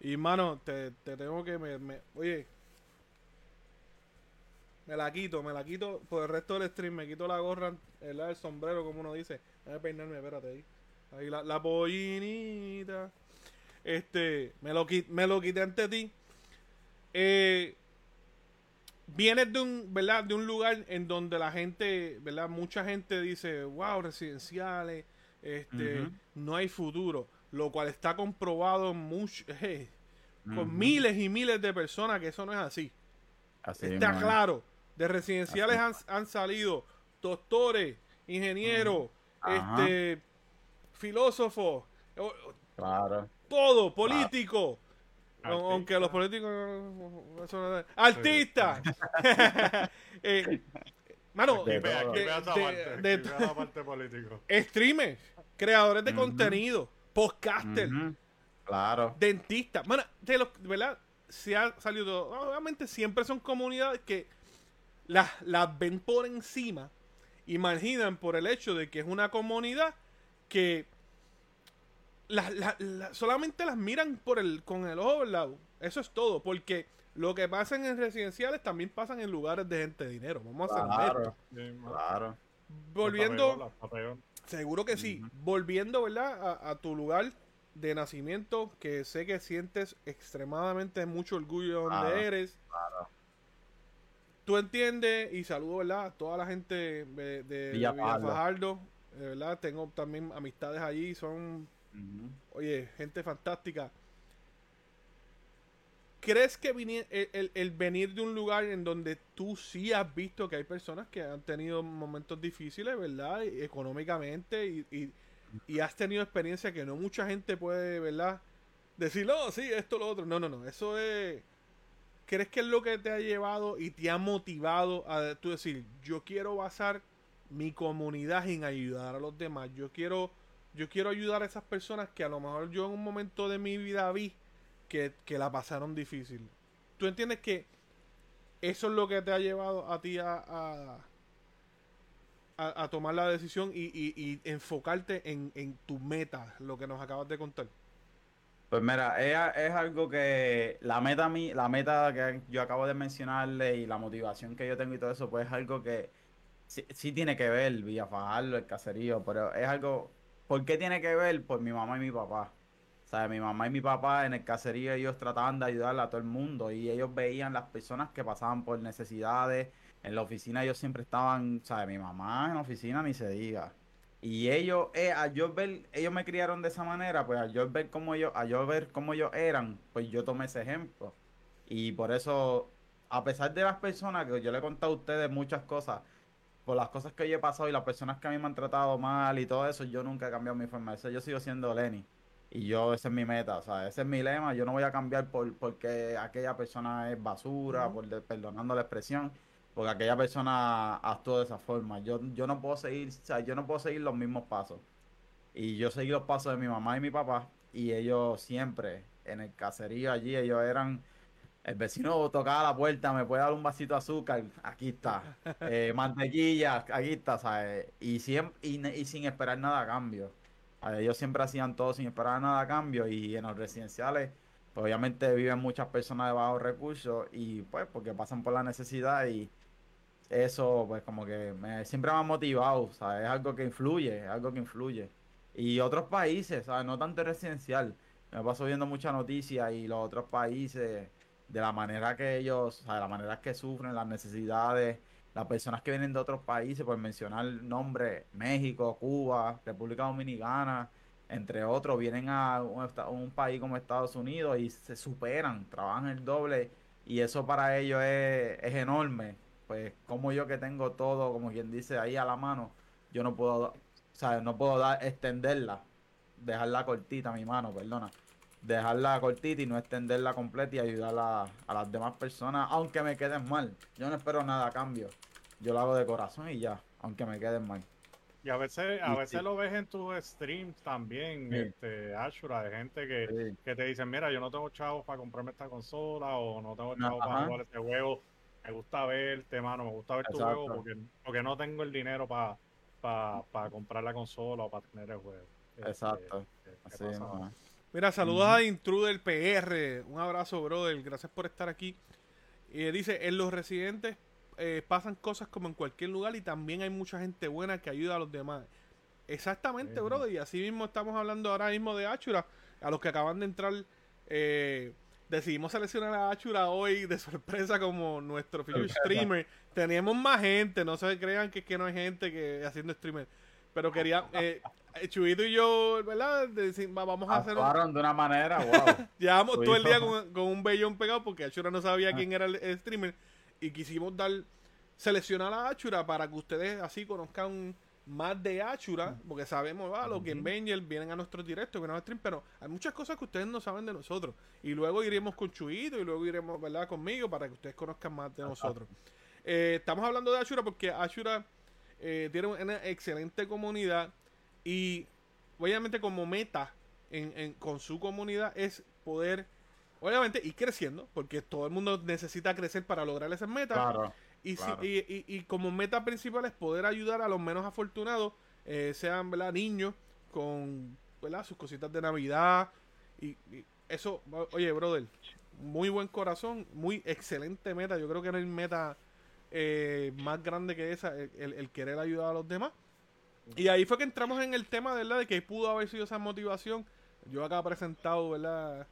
[SPEAKER 1] Y mano, te, te tengo que me, me- oye, me la quito, me la quito por el resto del stream, me quito la gorra, el, el sombrero como uno dice. Déjame peinarme, espérate ahí. Ahí la, la pollinita. Este, me lo, me lo quité ante ti. Eh, vienes de un, ¿verdad? De un lugar en donde la gente, ¿verdad? Mucha gente dice, wow, residenciales, este, no hay futuro, lo cual está comprobado mucho, eh, con miles y miles de personas que eso no es así.
[SPEAKER 3] Así
[SPEAKER 1] está claro. De residenciales han, han salido doctores, ingenieros, este, filósofos,
[SPEAKER 3] Claro.
[SPEAKER 1] todo, políticos.
[SPEAKER 2] Artista.
[SPEAKER 1] Aunque los políticos. no- Artistas. Eh, mano,
[SPEAKER 3] De
[SPEAKER 1] de-
[SPEAKER 2] parte,
[SPEAKER 1] de-
[SPEAKER 2] parte político.
[SPEAKER 1] streamers, creadores de contenido, podcasters,
[SPEAKER 3] Ujú. Claro.
[SPEAKER 1] dentistas. Bueno, de los, ¿verdad? Se ha salido. Obviamente siempre son comunidades que las, las ven por encima. Imaginan por el hecho de que es una comunidad que la- la- la- solamente las miran por el, con el ojo lado. Eso es todo. Porque lo que pasa en residenciales también pasan en lugares de gente de dinero. Vamos a honestos.
[SPEAKER 3] Claro. Claro.
[SPEAKER 1] Volviendo. Seguro que sí. Volviendo, ¿verdad? A, a tu lugar de nacimiento, que sé que sientes extremadamente mucho orgullo de donde
[SPEAKER 3] Claro,
[SPEAKER 1] eres. Tú entiendes, y saludo, ¿verdad? A toda la gente de, de
[SPEAKER 3] Villa
[SPEAKER 1] Villa
[SPEAKER 3] Fajardo.
[SPEAKER 1] Fajardo, eh, ¿verdad? Tengo también amistades allí, son, oye, gente fantástica. ¿Crees que vini- el, venir de un lugar en donde tú sí has visto que hay personas que han tenido momentos difíciles, ¿verdad? Económicamente y, y- has tenido experiencia que no mucha gente puede, ¿verdad? Decir, no, sí, esto, lo otro. No, no, no. Eso es... ¿Crees que es lo que te ha llevado y te ha motivado a tú decir, yo quiero basar mi comunidad en ayudar a los demás? Yo quiero, yo quiero ayudar a esas personas que a lo mejor yo en un momento de mi vida vi que, que la pasaron difícil. ¿Tú entiendes que eso es lo que te ha llevado a ti a, a, tomar la decisión y, y- enfocarte en, en tu meta, lo que nos acabas de contar?
[SPEAKER 3] Pues mira, es, es algo que la meta mi, la meta que yo acabo de mencionarle y la motivación que yo tengo y todo eso, pues es algo que sí, sí tiene que ver, Villafajardo, el caserío, pero es algo, ¿por qué tiene que ver? Por mi mamá y mi papá. Mi mamá y mi papá en el caserío ellos trataban de ayudar a todo el mundo y ellos veían las personas que pasaban por necesidades. En la oficina ellos siempre estaban. Mi mamá en la oficina ni se diga. Y ellos, eh, a yo ver, ellos me criaron de esa manera, pues a yo ver cómo ellos, a yo ver cómo ellos eran, pues yo tomé ese ejemplo. Y por eso, a pesar de las personas que yo le he contado a ustedes muchas cosas, por las cosas que yo he pasado y las personas que a mí me han tratado mal y todo eso, yo nunca he cambiado mi forma de ser. Yo sigo siendo Lenny. Y yo, ese es mi meta, o sea, ese es mi lema. Yo no voy a cambiar por porque aquella persona es basura, por de- perdonando la expresión, porque aquella persona actuó de esa forma. Yo, yo no puedo seguir, o sea, yo no puedo seguir los mismos pasos. Y yo seguí los pasos de mi mamá y mi papá, y ellos siempre, en el caserío allí, ellos eran. El vecino tocaba la puerta, me puede dar un vasito de azúcar, aquí está. Eh, mantequilla, aquí está, ¿sabes? Y, siempre, y sin esperar nada a cambio. Ellos siempre hacían todo sin esperar nada a cambio y en los residenciales, pues obviamente viven muchas personas de bajos recursos y pues porque pasan por la necesidad y eso pues como que siempre me ha motivado. Es algo que influye, es algo que influye. Y otros países, ¿sabes? No tanto residencial. Me paso viendo muchas noticias y los otros países, de la manera que ellos, ¿sabes? La manera que sufren, las necesidades, las personas que vienen de otros países, por mencionar nombres, México, Cuba, República Dominicana, entre otros, vienen a un, un país como Estados Unidos y se superan, trabajan el doble y eso para ellos es, es enorme. Pues como yo que tengo todo, como quien dice, ahí a la mano, yo no puedo, o sea, no puedo dar, extenderla, dejarla cortita mi mano, perdona. Dejarla cortita y no extenderla completa y ayudar a, las demás personas, aunque me queden mal. Yo no espero nada a cambio. Yo lo hago de corazón y ya, aunque me queden mal.
[SPEAKER 2] Y a veces, a veces
[SPEAKER 3] sí.
[SPEAKER 2] lo ves en tus streams también,
[SPEAKER 3] Sí.
[SPEAKER 2] este, Ashura, de gente que,
[SPEAKER 3] Sí.
[SPEAKER 2] que te dicen, mira, yo no tengo chavos para comprarme esta consola o no tengo chavos para jugar este juego. Me gusta verte, mano, me gusta ver tu juego porque, porque no tengo el dinero para para comprar la consola o para tener el juego. Este,
[SPEAKER 3] Exacto.
[SPEAKER 2] ¿qué- qué
[SPEAKER 3] Así
[SPEAKER 1] Mira, saludos a Intruder PR. Un abrazo, brother. Gracias por estar aquí. Y dice, en los residentes eh, pasan cosas como en cualquier lugar y también hay mucha gente buena que ayuda a los demás. Exactamente, brother. Y así mismo estamos hablando ahora mismo de Achura. A los que acaban de entrar, eh, decidimos seleccionar a Achura hoy de sorpresa como nuestro feature streamer. Teníamos más gente, no se crean que, que no hay gente que haciendo streamer. Pero quería, eh, Chuyito y yo, ¿verdad? Vamos a hacer un,
[SPEAKER 3] de una manera, wow.
[SPEAKER 1] Llevamos todo el día con, con un vellón pegado porque Achura no sabía
[SPEAKER 3] Ah.
[SPEAKER 1] quién era el, el streamer. Y quisimos dar, seleccionar a Achura para que ustedes así conozcan más de Achura. Porque sabemos, ah, los Game Bangers vienen a nuestros directos, vienen a stream, pero hay muchas cosas que ustedes no saben de nosotros. Y luego iremos con Chuyito y luego iremos, ¿verdad?, conmigo para que ustedes conozcan más de nosotros. Eh, estamos hablando de Ashura porque Ashura eh, tiene una excelente comunidad y obviamente como meta en, en- con su comunidad es poder obviamente ir creciendo porque todo el mundo necesita crecer para lograr esas metas
[SPEAKER 3] Claro.
[SPEAKER 1] y, si- y, y- y como meta principal es poder ayudar a los menos afortunados eh, sean ¿verdad? niños con ¿verdad? sus cositas de navidad y, y eso oye brother muy buen corazón muy excelente meta yo creo que no hay meta eh, más grande que esa, el, el- el querer ayudar a los demás. Y ahí fue que entramos en el tema, ¿verdad? De que pudo haber sido esa motivación. Yo acá presentado, ¿verdad?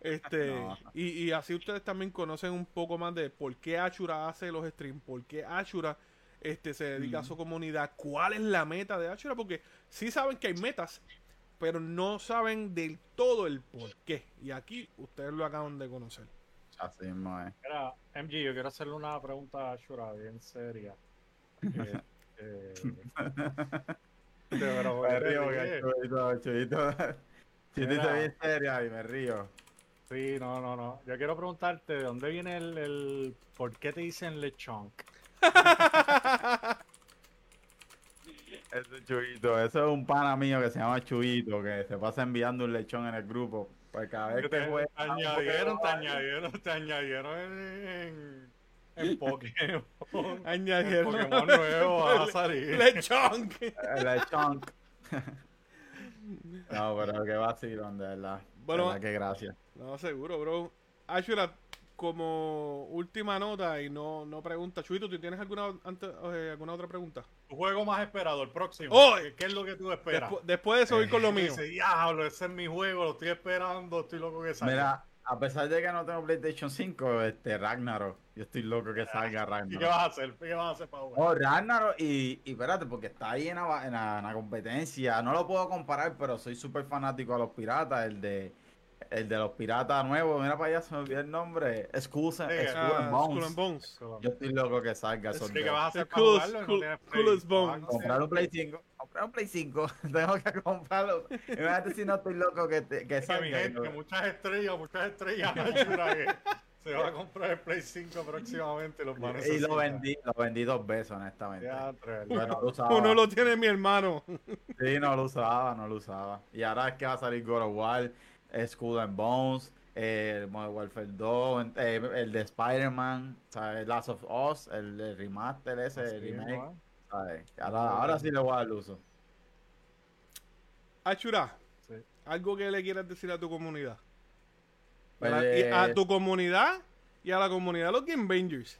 [SPEAKER 1] Este,
[SPEAKER 3] No.
[SPEAKER 1] y, y así ustedes también conocen un poco más de por qué Ashura hace los streams, por qué Ashura este, se dedica a su comunidad, cuál es la meta de Ashura, porque sí saben que hay metas, pero no saben del todo el por qué. Y aquí ustedes lo acaban de conocer.
[SPEAKER 3] Así es.
[SPEAKER 2] MG, yo quiero hacerle una pregunta a Ashura bien seria. Eh, eh, pero,
[SPEAKER 3] Me
[SPEAKER 2] ¿por qué
[SPEAKER 3] río porque
[SPEAKER 2] Mira.
[SPEAKER 3] se bien seria y me río.
[SPEAKER 2] Sí, no, no, no. Yo quiero preguntarte, ¿de dónde viene el, el por qué te dicen lechón?
[SPEAKER 3] Eso es Chubito, eso es un pana mío que se llama Chubito, que se pasa enviando un lechón en el grupo. Pues cada vez
[SPEAKER 2] Que
[SPEAKER 3] que
[SPEAKER 2] te,
[SPEAKER 3] juega.
[SPEAKER 2] te añadieron, te añadieron, te añadieron en, en, Pokémon.
[SPEAKER 1] Añadieron.
[SPEAKER 2] En Pokémon nuevo va a salir.
[SPEAKER 1] Lechón.
[SPEAKER 3] El lechón. no, pero qué vacilón, de verdad.
[SPEAKER 1] Bueno,
[SPEAKER 3] Bueno, qué gracias.
[SPEAKER 1] No, seguro, bro. Ashura, como última nota y no, no pregunta, Chuito, ¿tú tienes alguna, antes, eh, alguna otra pregunta?
[SPEAKER 2] Tu juego más esperado, el próximo.
[SPEAKER 1] ¡Oh!
[SPEAKER 2] ¿Qué, qué es lo que tú esperas?
[SPEAKER 1] Despu- después de eso voy con lo mío.
[SPEAKER 2] Dice, diablo, ese es mi juego, lo estoy esperando, estoy loco que salga.
[SPEAKER 3] Mira, a pesar de que no tengo PlayStation 5, este Ragnarok, yo estoy loco que salga
[SPEAKER 2] ¿Y qué
[SPEAKER 3] Ragnarok.
[SPEAKER 2] vas a hacer? ¿Qué vas a hacer para jugar?
[SPEAKER 3] Oh, Ragnarok y, y espérate, porque está ahí en la, en la- en la competencia. No lo puedo comparar, pero soy súper fanático a los piratas. El de el de los piratas nuevos, mira para allá, se me olvidó el nombre. And,
[SPEAKER 2] Sí,
[SPEAKER 1] Ah,
[SPEAKER 3] and Bones.
[SPEAKER 1] And Bones.
[SPEAKER 3] Yo estoy loco que salga
[SPEAKER 2] ¿Y qué
[SPEAKER 3] dos.
[SPEAKER 2] vas a hacer
[SPEAKER 1] Es
[SPEAKER 2] para jugarlo?
[SPEAKER 1] cool-
[SPEAKER 2] no
[SPEAKER 1] cool bones.
[SPEAKER 2] Ah.
[SPEAKER 3] Comprar un Play 5. Comprar un Play 5. Tengo que comprarlo. Imagínate si no estoy loco que, te- que
[SPEAKER 2] Es que mi gente, muchas estrellas, muchas estrellas. Que se va a comprar el Play 5 próximamente. Los
[SPEAKER 3] Y lo vendí, lo vendí dos veces, honestamente.
[SPEAKER 2] Ya,
[SPEAKER 3] no lo usaba.
[SPEAKER 1] Uno lo tiene mi hermano.
[SPEAKER 3] Sí, no lo usaba, no lo usaba. Y ahora es que va a salir God of War, Skull and Bones, eh, Modern Warfare 2, eh, el de Spider-Man. Last of Us, el, el remaster ese, el remake. Ahora, ahora sí le voy a dar uso.
[SPEAKER 1] Achura,
[SPEAKER 2] Sí.
[SPEAKER 1] algo que le quieras decir a tu comunidad.
[SPEAKER 3] Pues,
[SPEAKER 1] A la- y a tu comunidad y a la comunidad de los Game Bangers.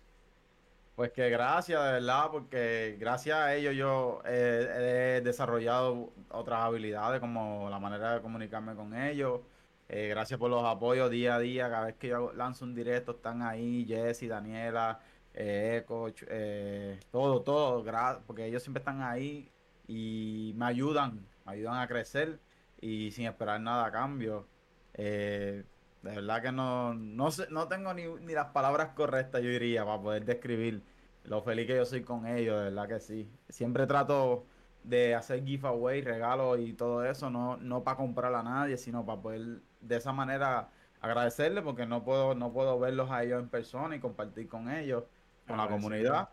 [SPEAKER 3] Pues que gracias, de verdad, porque gracias a ellos yo eh, he desarrollado otras habilidades como la manera de comunicarme con ellos. Eh, gracias por los apoyos día a día. Cada vez que yo lanzo un directo están ahí Jesse, Daniela, eh, eh, todo, todo, porque ellos siempre están ahí y me ayudan, me ayudan a crecer y sin esperar nada a cambio. Eh, de verdad que no, no sé, no tengo ni, ni las palabras correctas, yo diría, para poder describir lo feliz que yo soy con ellos, de verdad que sí. Siempre trato de hacer giveaway, regalos y todo eso, no, no para comprar a nadie, sino para poder de esa manera agradecerles, porque no puedo, no puedo verlos a ellos en persona y compartir con ellos, con la comunidad.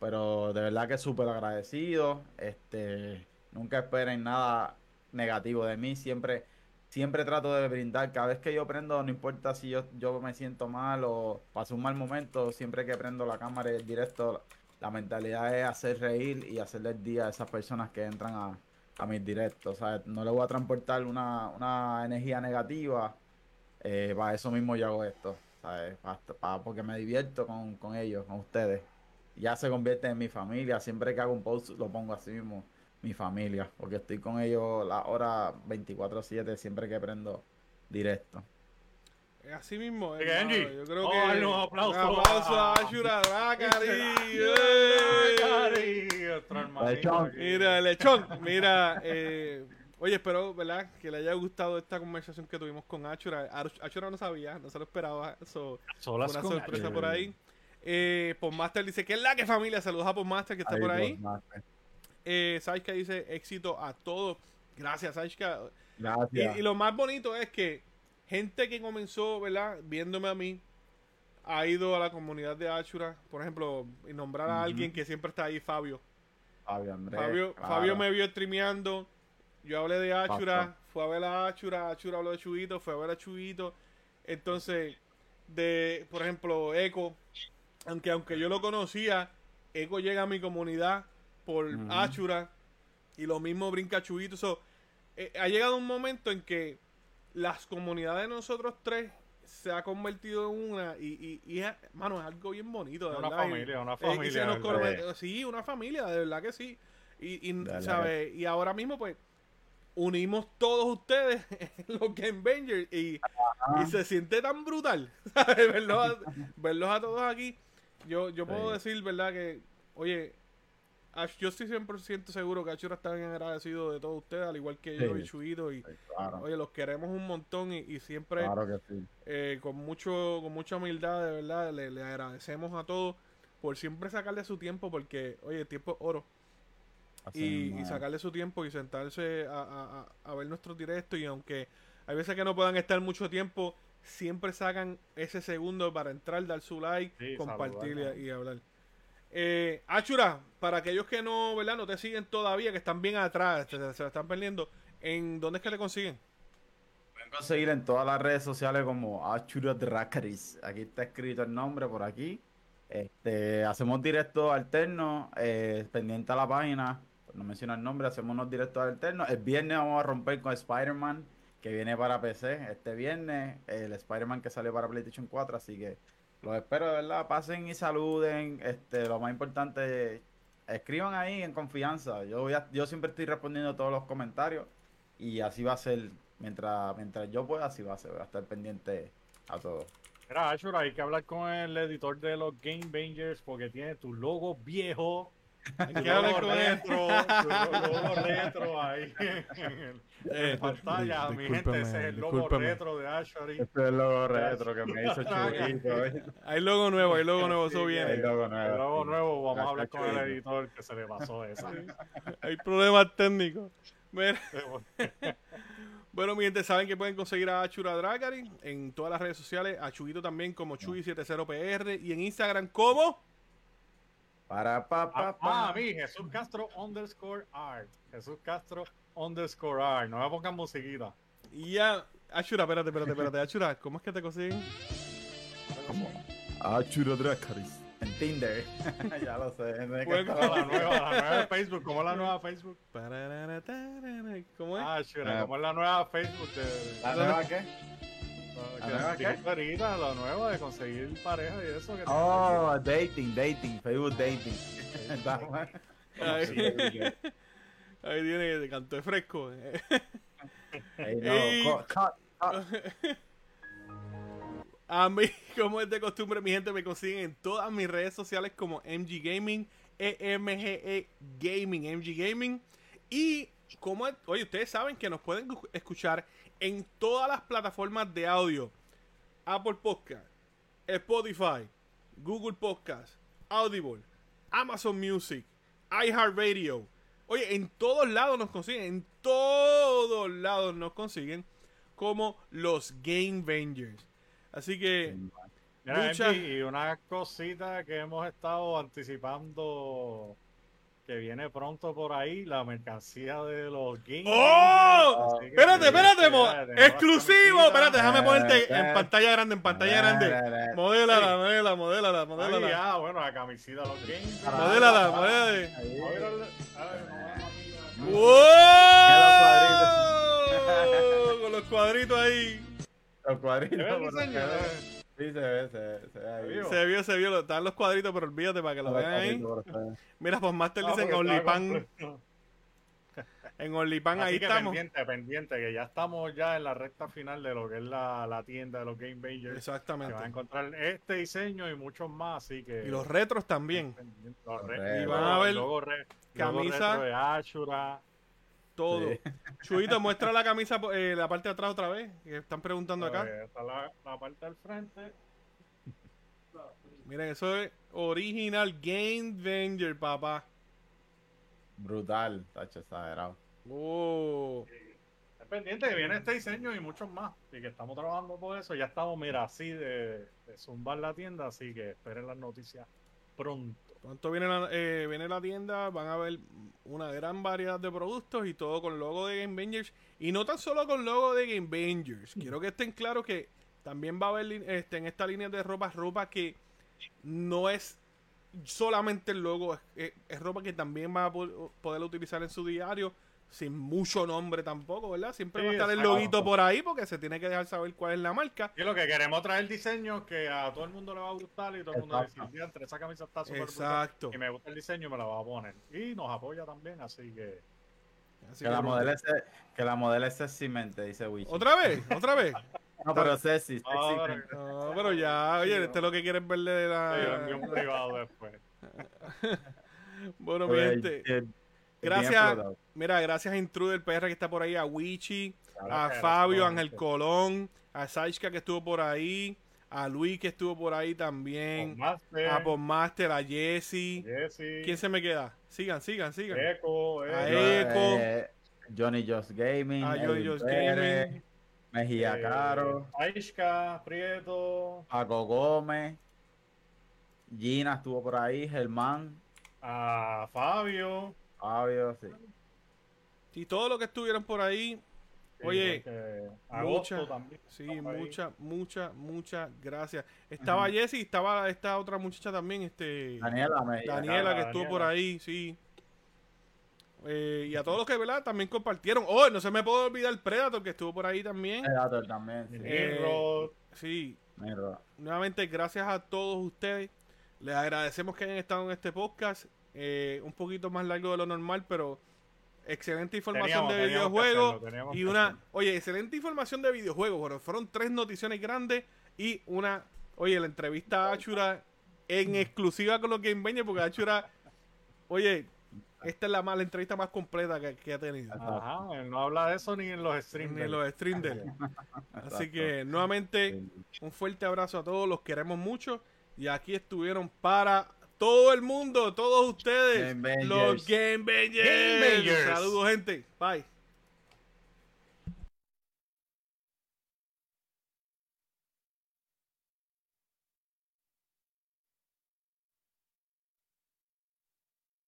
[SPEAKER 3] Pero de verdad que súper agradecido. Este, nunca esperen nada negativo de mí. Siempre, siempre trato de brindar. Cada vez que yo prendo, no importa si yo, yo me siento mal o paso un mal momento, siempre que prendo la cámara y el directo, la mentalidad es hacer reír y hacerle el día a esas personas que entran a, a mis directos. Sea, no le voy a transportar una, una energía negativa. Eh, para eso mismo yo hago esto. ¿sabes? Pa- pa- porque me divierto con, con ellos, con ustedes ya se convierte en mi familia. Siempre que hago un post lo pongo así mismo, mi familia, porque estoy con ellos la hora 24/7 siempre que prendo directo.
[SPEAKER 1] Eh, Así mismo, hermano,
[SPEAKER 2] Angie,
[SPEAKER 1] yo creo
[SPEAKER 2] vamos
[SPEAKER 1] que
[SPEAKER 2] a darle un aplauso.
[SPEAKER 1] aplauso a Ashura
[SPEAKER 2] hermanito
[SPEAKER 3] Lechón.
[SPEAKER 1] Mira, lechón, mira, eh, oye, espero, ¿verdad? Que le haya gustado esta conversación que tuvimos con Achura. Ach- Achura no sabía, no se lo esperaba,
[SPEAKER 2] Solas
[SPEAKER 1] una sorpresa por ahí. Eh, Postmaster dice que es la que familia, saludos a Postmaster que está por ahí.
[SPEAKER 3] Ghostmaster.
[SPEAKER 1] Eh, Saishka dice éxito a todos. Gracias, Saishka. Y,
[SPEAKER 3] Gracias.
[SPEAKER 1] y lo más bonito es que gente que comenzó, ¿verdad? Viéndome a mí, ha ido a la comunidad de Achura. Por ejemplo, y nombrar a alguien que siempre está ahí, Fabio.
[SPEAKER 3] Fabio Andrés.
[SPEAKER 1] Fabio,
[SPEAKER 3] claro.
[SPEAKER 1] Fabio me vio streameando. Yo hablé de
[SPEAKER 3] Pastor.
[SPEAKER 1] fue a ver a Achura, Achura habló de Chuito, fue a ver a Chuito. Entonces, de, por ejemplo, Eco, aunque aunque yo lo conocía, Eco llega a mi comunidad por
[SPEAKER 3] Ujú.
[SPEAKER 1] Achura y lo mismo brinca Chuito. So, eh, ha llegado un momento en que las comunidades de nosotros tres se ha convertido en una y, y, y es, mano, es algo bien bonito, de
[SPEAKER 2] Una
[SPEAKER 1] verdad.
[SPEAKER 2] Familia, una familia.
[SPEAKER 1] sí, una familia, de verdad que sí. Y, y,
[SPEAKER 3] Dale.
[SPEAKER 1] ¿sabe? y ahora mismo, pues, unimos todos ustedes en los Game Bangers y, y se siente tan brutal, ¿sabes? Verlos a, verlos a todos aquí. Yo, yo puedo
[SPEAKER 3] Sí.
[SPEAKER 1] decir, ¿verdad? Que, oye, Ash- yo estoy 100% seguro que Achura está bien agradecido de todos ustedes, al igual que yo y Chuito. Y,
[SPEAKER 3] Sí, Claro,
[SPEAKER 1] oye, los queremos un montón y, y siempre
[SPEAKER 3] claro que sí.
[SPEAKER 1] eh, con mucho con mucha humildad de verdad le, le agradecemos a todos por siempre sacarle su tiempo porque oye el tiempo es oro y, sacarle su tiempo y sentarse a, a- a- a ver nuestros directos y aunque hay veces que no puedan estar mucho tiempo siempre sacan ese segundo para entrar dar su like
[SPEAKER 2] Sí,
[SPEAKER 1] compartir
[SPEAKER 2] saludar,
[SPEAKER 1] y, y hablar eh, Achura para aquellos que no verdad no te siguen todavía que están bien atrás se, la están perdiendo en dónde es que te consiguen
[SPEAKER 3] Pueden conseguir en todas las redes sociales como Achura Drakaris. Aquí está escrito el nombre por aquí. Este, hacemos directos alternos, eh, pendiente a la página. No menciona el nombre, hacemos unos directos alternos. El viernes vamos a romper con Spider-Man que viene para PC este viernes, el Spider-Man que salió para PlayStation 4, así que los espero de verdad, pasen y saluden, este, lo más importante, escriban ahí en confianza, yo voy a- yo siempre estoy respondiendo todos los comentarios y así va a ser, mientras, mientras yo pueda, así va a ser, voy a estar pendiente a todo.
[SPEAKER 2] Mira, Ashura, hay que hablar con el editor de los Game Bangers porque tiene tu logo viejo.
[SPEAKER 1] Hay él.
[SPEAKER 2] retro, tu logo retro ahí en
[SPEAKER 1] Eh,
[SPEAKER 2] la pantalla. Mi gente, ese es el logo
[SPEAKER 1] discúlpeme.
[SPEAKER 2] retro de Ashura.
[SPEAKER 3] Este es el logo retro que me hizo chulito.
[SPEAKER 1] Hay logo nuevo, hay logo nuevo, eso viene.
[SPEAKER 3] El logo nuevo.
[SPEAKER 2] El logo
[SPEAKER 3] sí.
[SPEAKER 2] nuevo, vamos a hablar con el editor que se le pasó esa.
[SPEAKER 1] Hay problemas técnicos. Mira, bueno, mi gente, saben que pueden conseguir a Achura Dragari en todas las redes sociales, a Chuyito también como Chuy70PR y en Instagram como
[SPEAKER 3] Para pa pa
[SPEAKER 2] Ah,
[SPEAKER 3] pa.
[SPEAKER 2] ah, mi Jesús Castro underscore art. Jesús Castro underscore art. No me pongan musiquita.
[SPEAKER 1] y ya Achura, espérate, espérate, espérate, Achura, ¿cómo es que te consiguen?
[SPEAKER 3] Achura Dracaris. En Tinder. ya lo sé. ¿de qué
[SPEAKER 1] Bueno,
[SPEAKER 3] estaba
[SPEAKER 2] La nueva, la nueva de Facebook. ¿Cómo es la nueva Facebook?
[SPEAKER 1] ¿Cómo es?
[SPEAKER 2] Chure,
[SPEAKER 3] Ah.
[SPEAKER 2] ¿cómo es la nueva Facebook de,
[SPEAKER 3] ¿La nueva qué?
[SPEAKER 2] Que ahorita, la nueva de conseguir pareja y eso que
[SPEAKER 3] Oh, dating, dating, Facebook dating.
[SPEAKER 1] Ahí, tiene, de canto de fresco.
[SPEAKER 3] Ey, no,
[SPEAKER 1] Ey.
[SPEAKER 3] cut, cut, cut.
[SPEAKER 1] A mí, como es de costumbre, mi gente me consiguen en todas mis redes sociales como MG Gaming, E EMGE Gaming, MG Gaming. Y como, oye, ustedes saben que nos pueden escuchar en todas las plataformas de audio. Apple Podcast, Spotify, Google Podcast, Audible, Amazon Music, iHeartRadio. Oye, en todos lados nos consiguen, en todos lados nos consiguen como los Game Vengers. Así que
[SPEAKER 2] Mira,
[SPEAKER 1] Mucha-
[SPEAKER 2] Envy, y una cosita que hemos estado anticipando que viene pronto por ahí, la mercancía de los games.
[SPEAKER 1] ¡Oh! Espérate, espérate, mo- exclusivo. Espérate, déjame ponerte en pantalla grande, en pantalla grande. Modélala, modélala, modélala, modélala.
[SPEAKER 2] ah, bueno, la camisita de los games.
[SPEAKER 1] Modélala, modélala.
[SPEAKER 3] Ahí.
[SPEAKER 2] A ver, a ver, no, no, no.
[SPEAKER 1] ¡Wow! Con los cuadritos ahí.
[SPEAKER 3] Los cuadritos. Sí, se ve, se ve, se ve ahí.
[SPEAKER 2] vio?
[SPEAKER 1] Se vio, se vio. Están los cuadritos, pero olvídate para que lo vean ahí. Mira, pues Master
[SPEAKER 2] Ah,
[SPEAKER 1] dice en OnlyPan. En OnlyPan ahí
[SPEAKER 2] que
[SPEAKER 1] estamos.
[SPEAKER 2] pendiente, pendiente, que ya estamos ya en la recta final de lo que es la, la tienda de los Game Bangers. Que van a
[SPEAKER 1] Exactamente.
[SPEAKER 2] encontrar este diseño y muchos más, así que...
[SPEAKER 1] Y los retros también.
[SPEAKER 2] los
[SPEAKER 3] Los
[SPEAKER 2] re-
[SPEAKER 3] retros.
[SPEAKER 1] Y van a ver
[SPEAKER 2] logo re-
[SPEAKER 1] camisa.
[SPEAKER 2] logo retro de Ashura.
[SPEAKER 1] Todo.
[SPEAKER 3] Sí.
[SPEAKER 1] Chuito, muestra la camisa, eh, la parte de atrás otra vez. Que están preguntando acá.
[SPEAKER 2] Está la, la parte del frente.
[SPEAKER 1] Miren, eso es original Game Venger, papá.
[SPEAKER 3] Brutal, tacho, exagerado.
[SPEAKER 1] Oh.
[SPEAKER 2] Es pendiente que viene este diseño y muchos más. Así que estamos trabajando por eso. Ya estamos, mira, así de, de zumbar la tienda, así que esperen las noticias pronto.
[SPEAKER 1] Pronto viene la, eh, viene la tienda, van a ver una gran variedad de productos y todo con logo de Game Vengers. Y no tan solo con logo de Game Vengers. Quiero que estén claros que también va a haber este, en esta línea de ropa, ropa que no es solamente el logo, es, es- ropa que también va a po- poder utilizar en su diario. Sin mucho nombre tampoco, ¿verdad? Siempre
[SPEAKER 2] Sí,
[SPEAKER 1] va a estar el loguito por ahí porque se tiene que dejar saber cuál es la marca.
[SPEAKER 2] Y lo que queremos traer diseño que a todo el mundo le va a gustar y todo el mundo va a decir,
[SPEAKER 3] Exacto.
[SPEAKER 2] "Diantre, esa camisa está súper brutal
[SPEAKER 1] Exacto.
[SPEAKER 2] y me gusta el diseño, me la va a poner. Y nos apoya también, así que...
[SPEAKER 1] Así
[SPEAKER 3] Que la
[SPEAKER 1] que-
[SPEAKER 3] modelo es, que la modelo es sexy mente, dice Wichi.
[SPEAKER 1] ¿Otra vez? ¿Otra vez?
[SPEAKER 3] No, pero sexy, sexy mente.
[SPEAKER 1] No, pero ya, oye,
[SPEAKER 2] Sí,
[SPEAKER 1] este es lo que quieres verle de
[SPEAKER 2] yo
[SPEAKER 1] la...
[SPEAKER 2] envío un privado después.
[SPEAKER 1] Bueno, mi
[SPEAKER 3] Pues,
[SPEAKER 1] gente,
[SPEAKER 3] eh,
[SPEAKER 1] gracias, mira, gracias a Intruder PR que está por ahí, a Wichi, a Fabio,
[SPEAKER 2] gracias.
[SPEAKER 1] Ángel Colón, a Saishka que estuvo por ahí, a Luis que estuvo por ahí también, a Podmaster, a Jesse.
[SPEAKER 2] Jesse,
[SPEAKER 1] ¿Quién se me queda? Sigan, sigan, sigan.
[SPEAKER 2] Eco,
[SPEAKER 1] A
[SPEAKER 2] Eco,
[SPEAKER 1] Eco.
[SPEAKER 3] Eh, Johnny Just Gaming,
[SPEAKER 1] A Johnny Just Gaming.
[SPEAKER 3] Mejía
[SPEAKER 2] eh,
[SPEAKER 3] Caro,
[SPEAKER 2] Aishka, Prieto,
[SPEAKER 3] Paco Gómez, Gina estuvo por ahí, Germán,
[SPEAKER 2] a Fabio.
[SPEAKER 3] Fabio, sí.
[SPEAKER 1] Y todo lo que estuvieron por ahí, Oye,
[SPEAKER 2] porque Agosto
[SPEAKER 1] mucha-
[SPEAKER 2] también.
[SPEAKER 1] sí, muchas, muchas, muchas gracias. Estaba Jesse y estaba esta otra muchacha también, este...
[SPEAKER 3] Daniela.
[SPEAKER 1] Daniela que
[SPEAKER 2] Daniela.
[SPEAKER 1] estuvo por ahí, sí. Eh, y a todos los que ¿verdad? también compartieron. Oh, no se me puede olvidar el Predator que estuvo por ahí también.
[SPEAKER 3] Predator también. sí.
[SPEAKER 1] Eh. Sí, nuevamente gracias a todos ustedes. Les agradecemos que hayan estado en este podcast. Eh, un poquito más largo de lo normal, pero excelente información
[SPEAKER 2] Teníamos-
[SPEAKER 1] de videojuegos.
[SPEAKER 2] hacerlo,
[SPEAKER 1] Y una,
[SPEAKER 2] hacerlo.
[SPEAKER 1] oye, excelente información de videojuegos. Bueno, fueron tres noticiones grandes y una, oye, la entrevista a Achura en exclusiva con los Game Bangers, porque Achura, oye, esta es la, más, la entrevista más completa que, que ha tenido.
[SPEAKER 2] Ajá, él no habla de eso ni en los streams.
[SPEAKER 1] Ni los stream de él. Así que nuevamente un fuerte abrazo a todos, los queremos mucho. Y aquí estuvieron para todo el mundo, todos ustedes,
[SPEAKER 3] Game
[SPEAKER 1] los
[SPEAKER 3] Bangers.
[SPEAKER 1] Game Bangers.
[SPEAKER 2] Game Bangers.
[SPEAKER 1] Saludos, gente. Bye.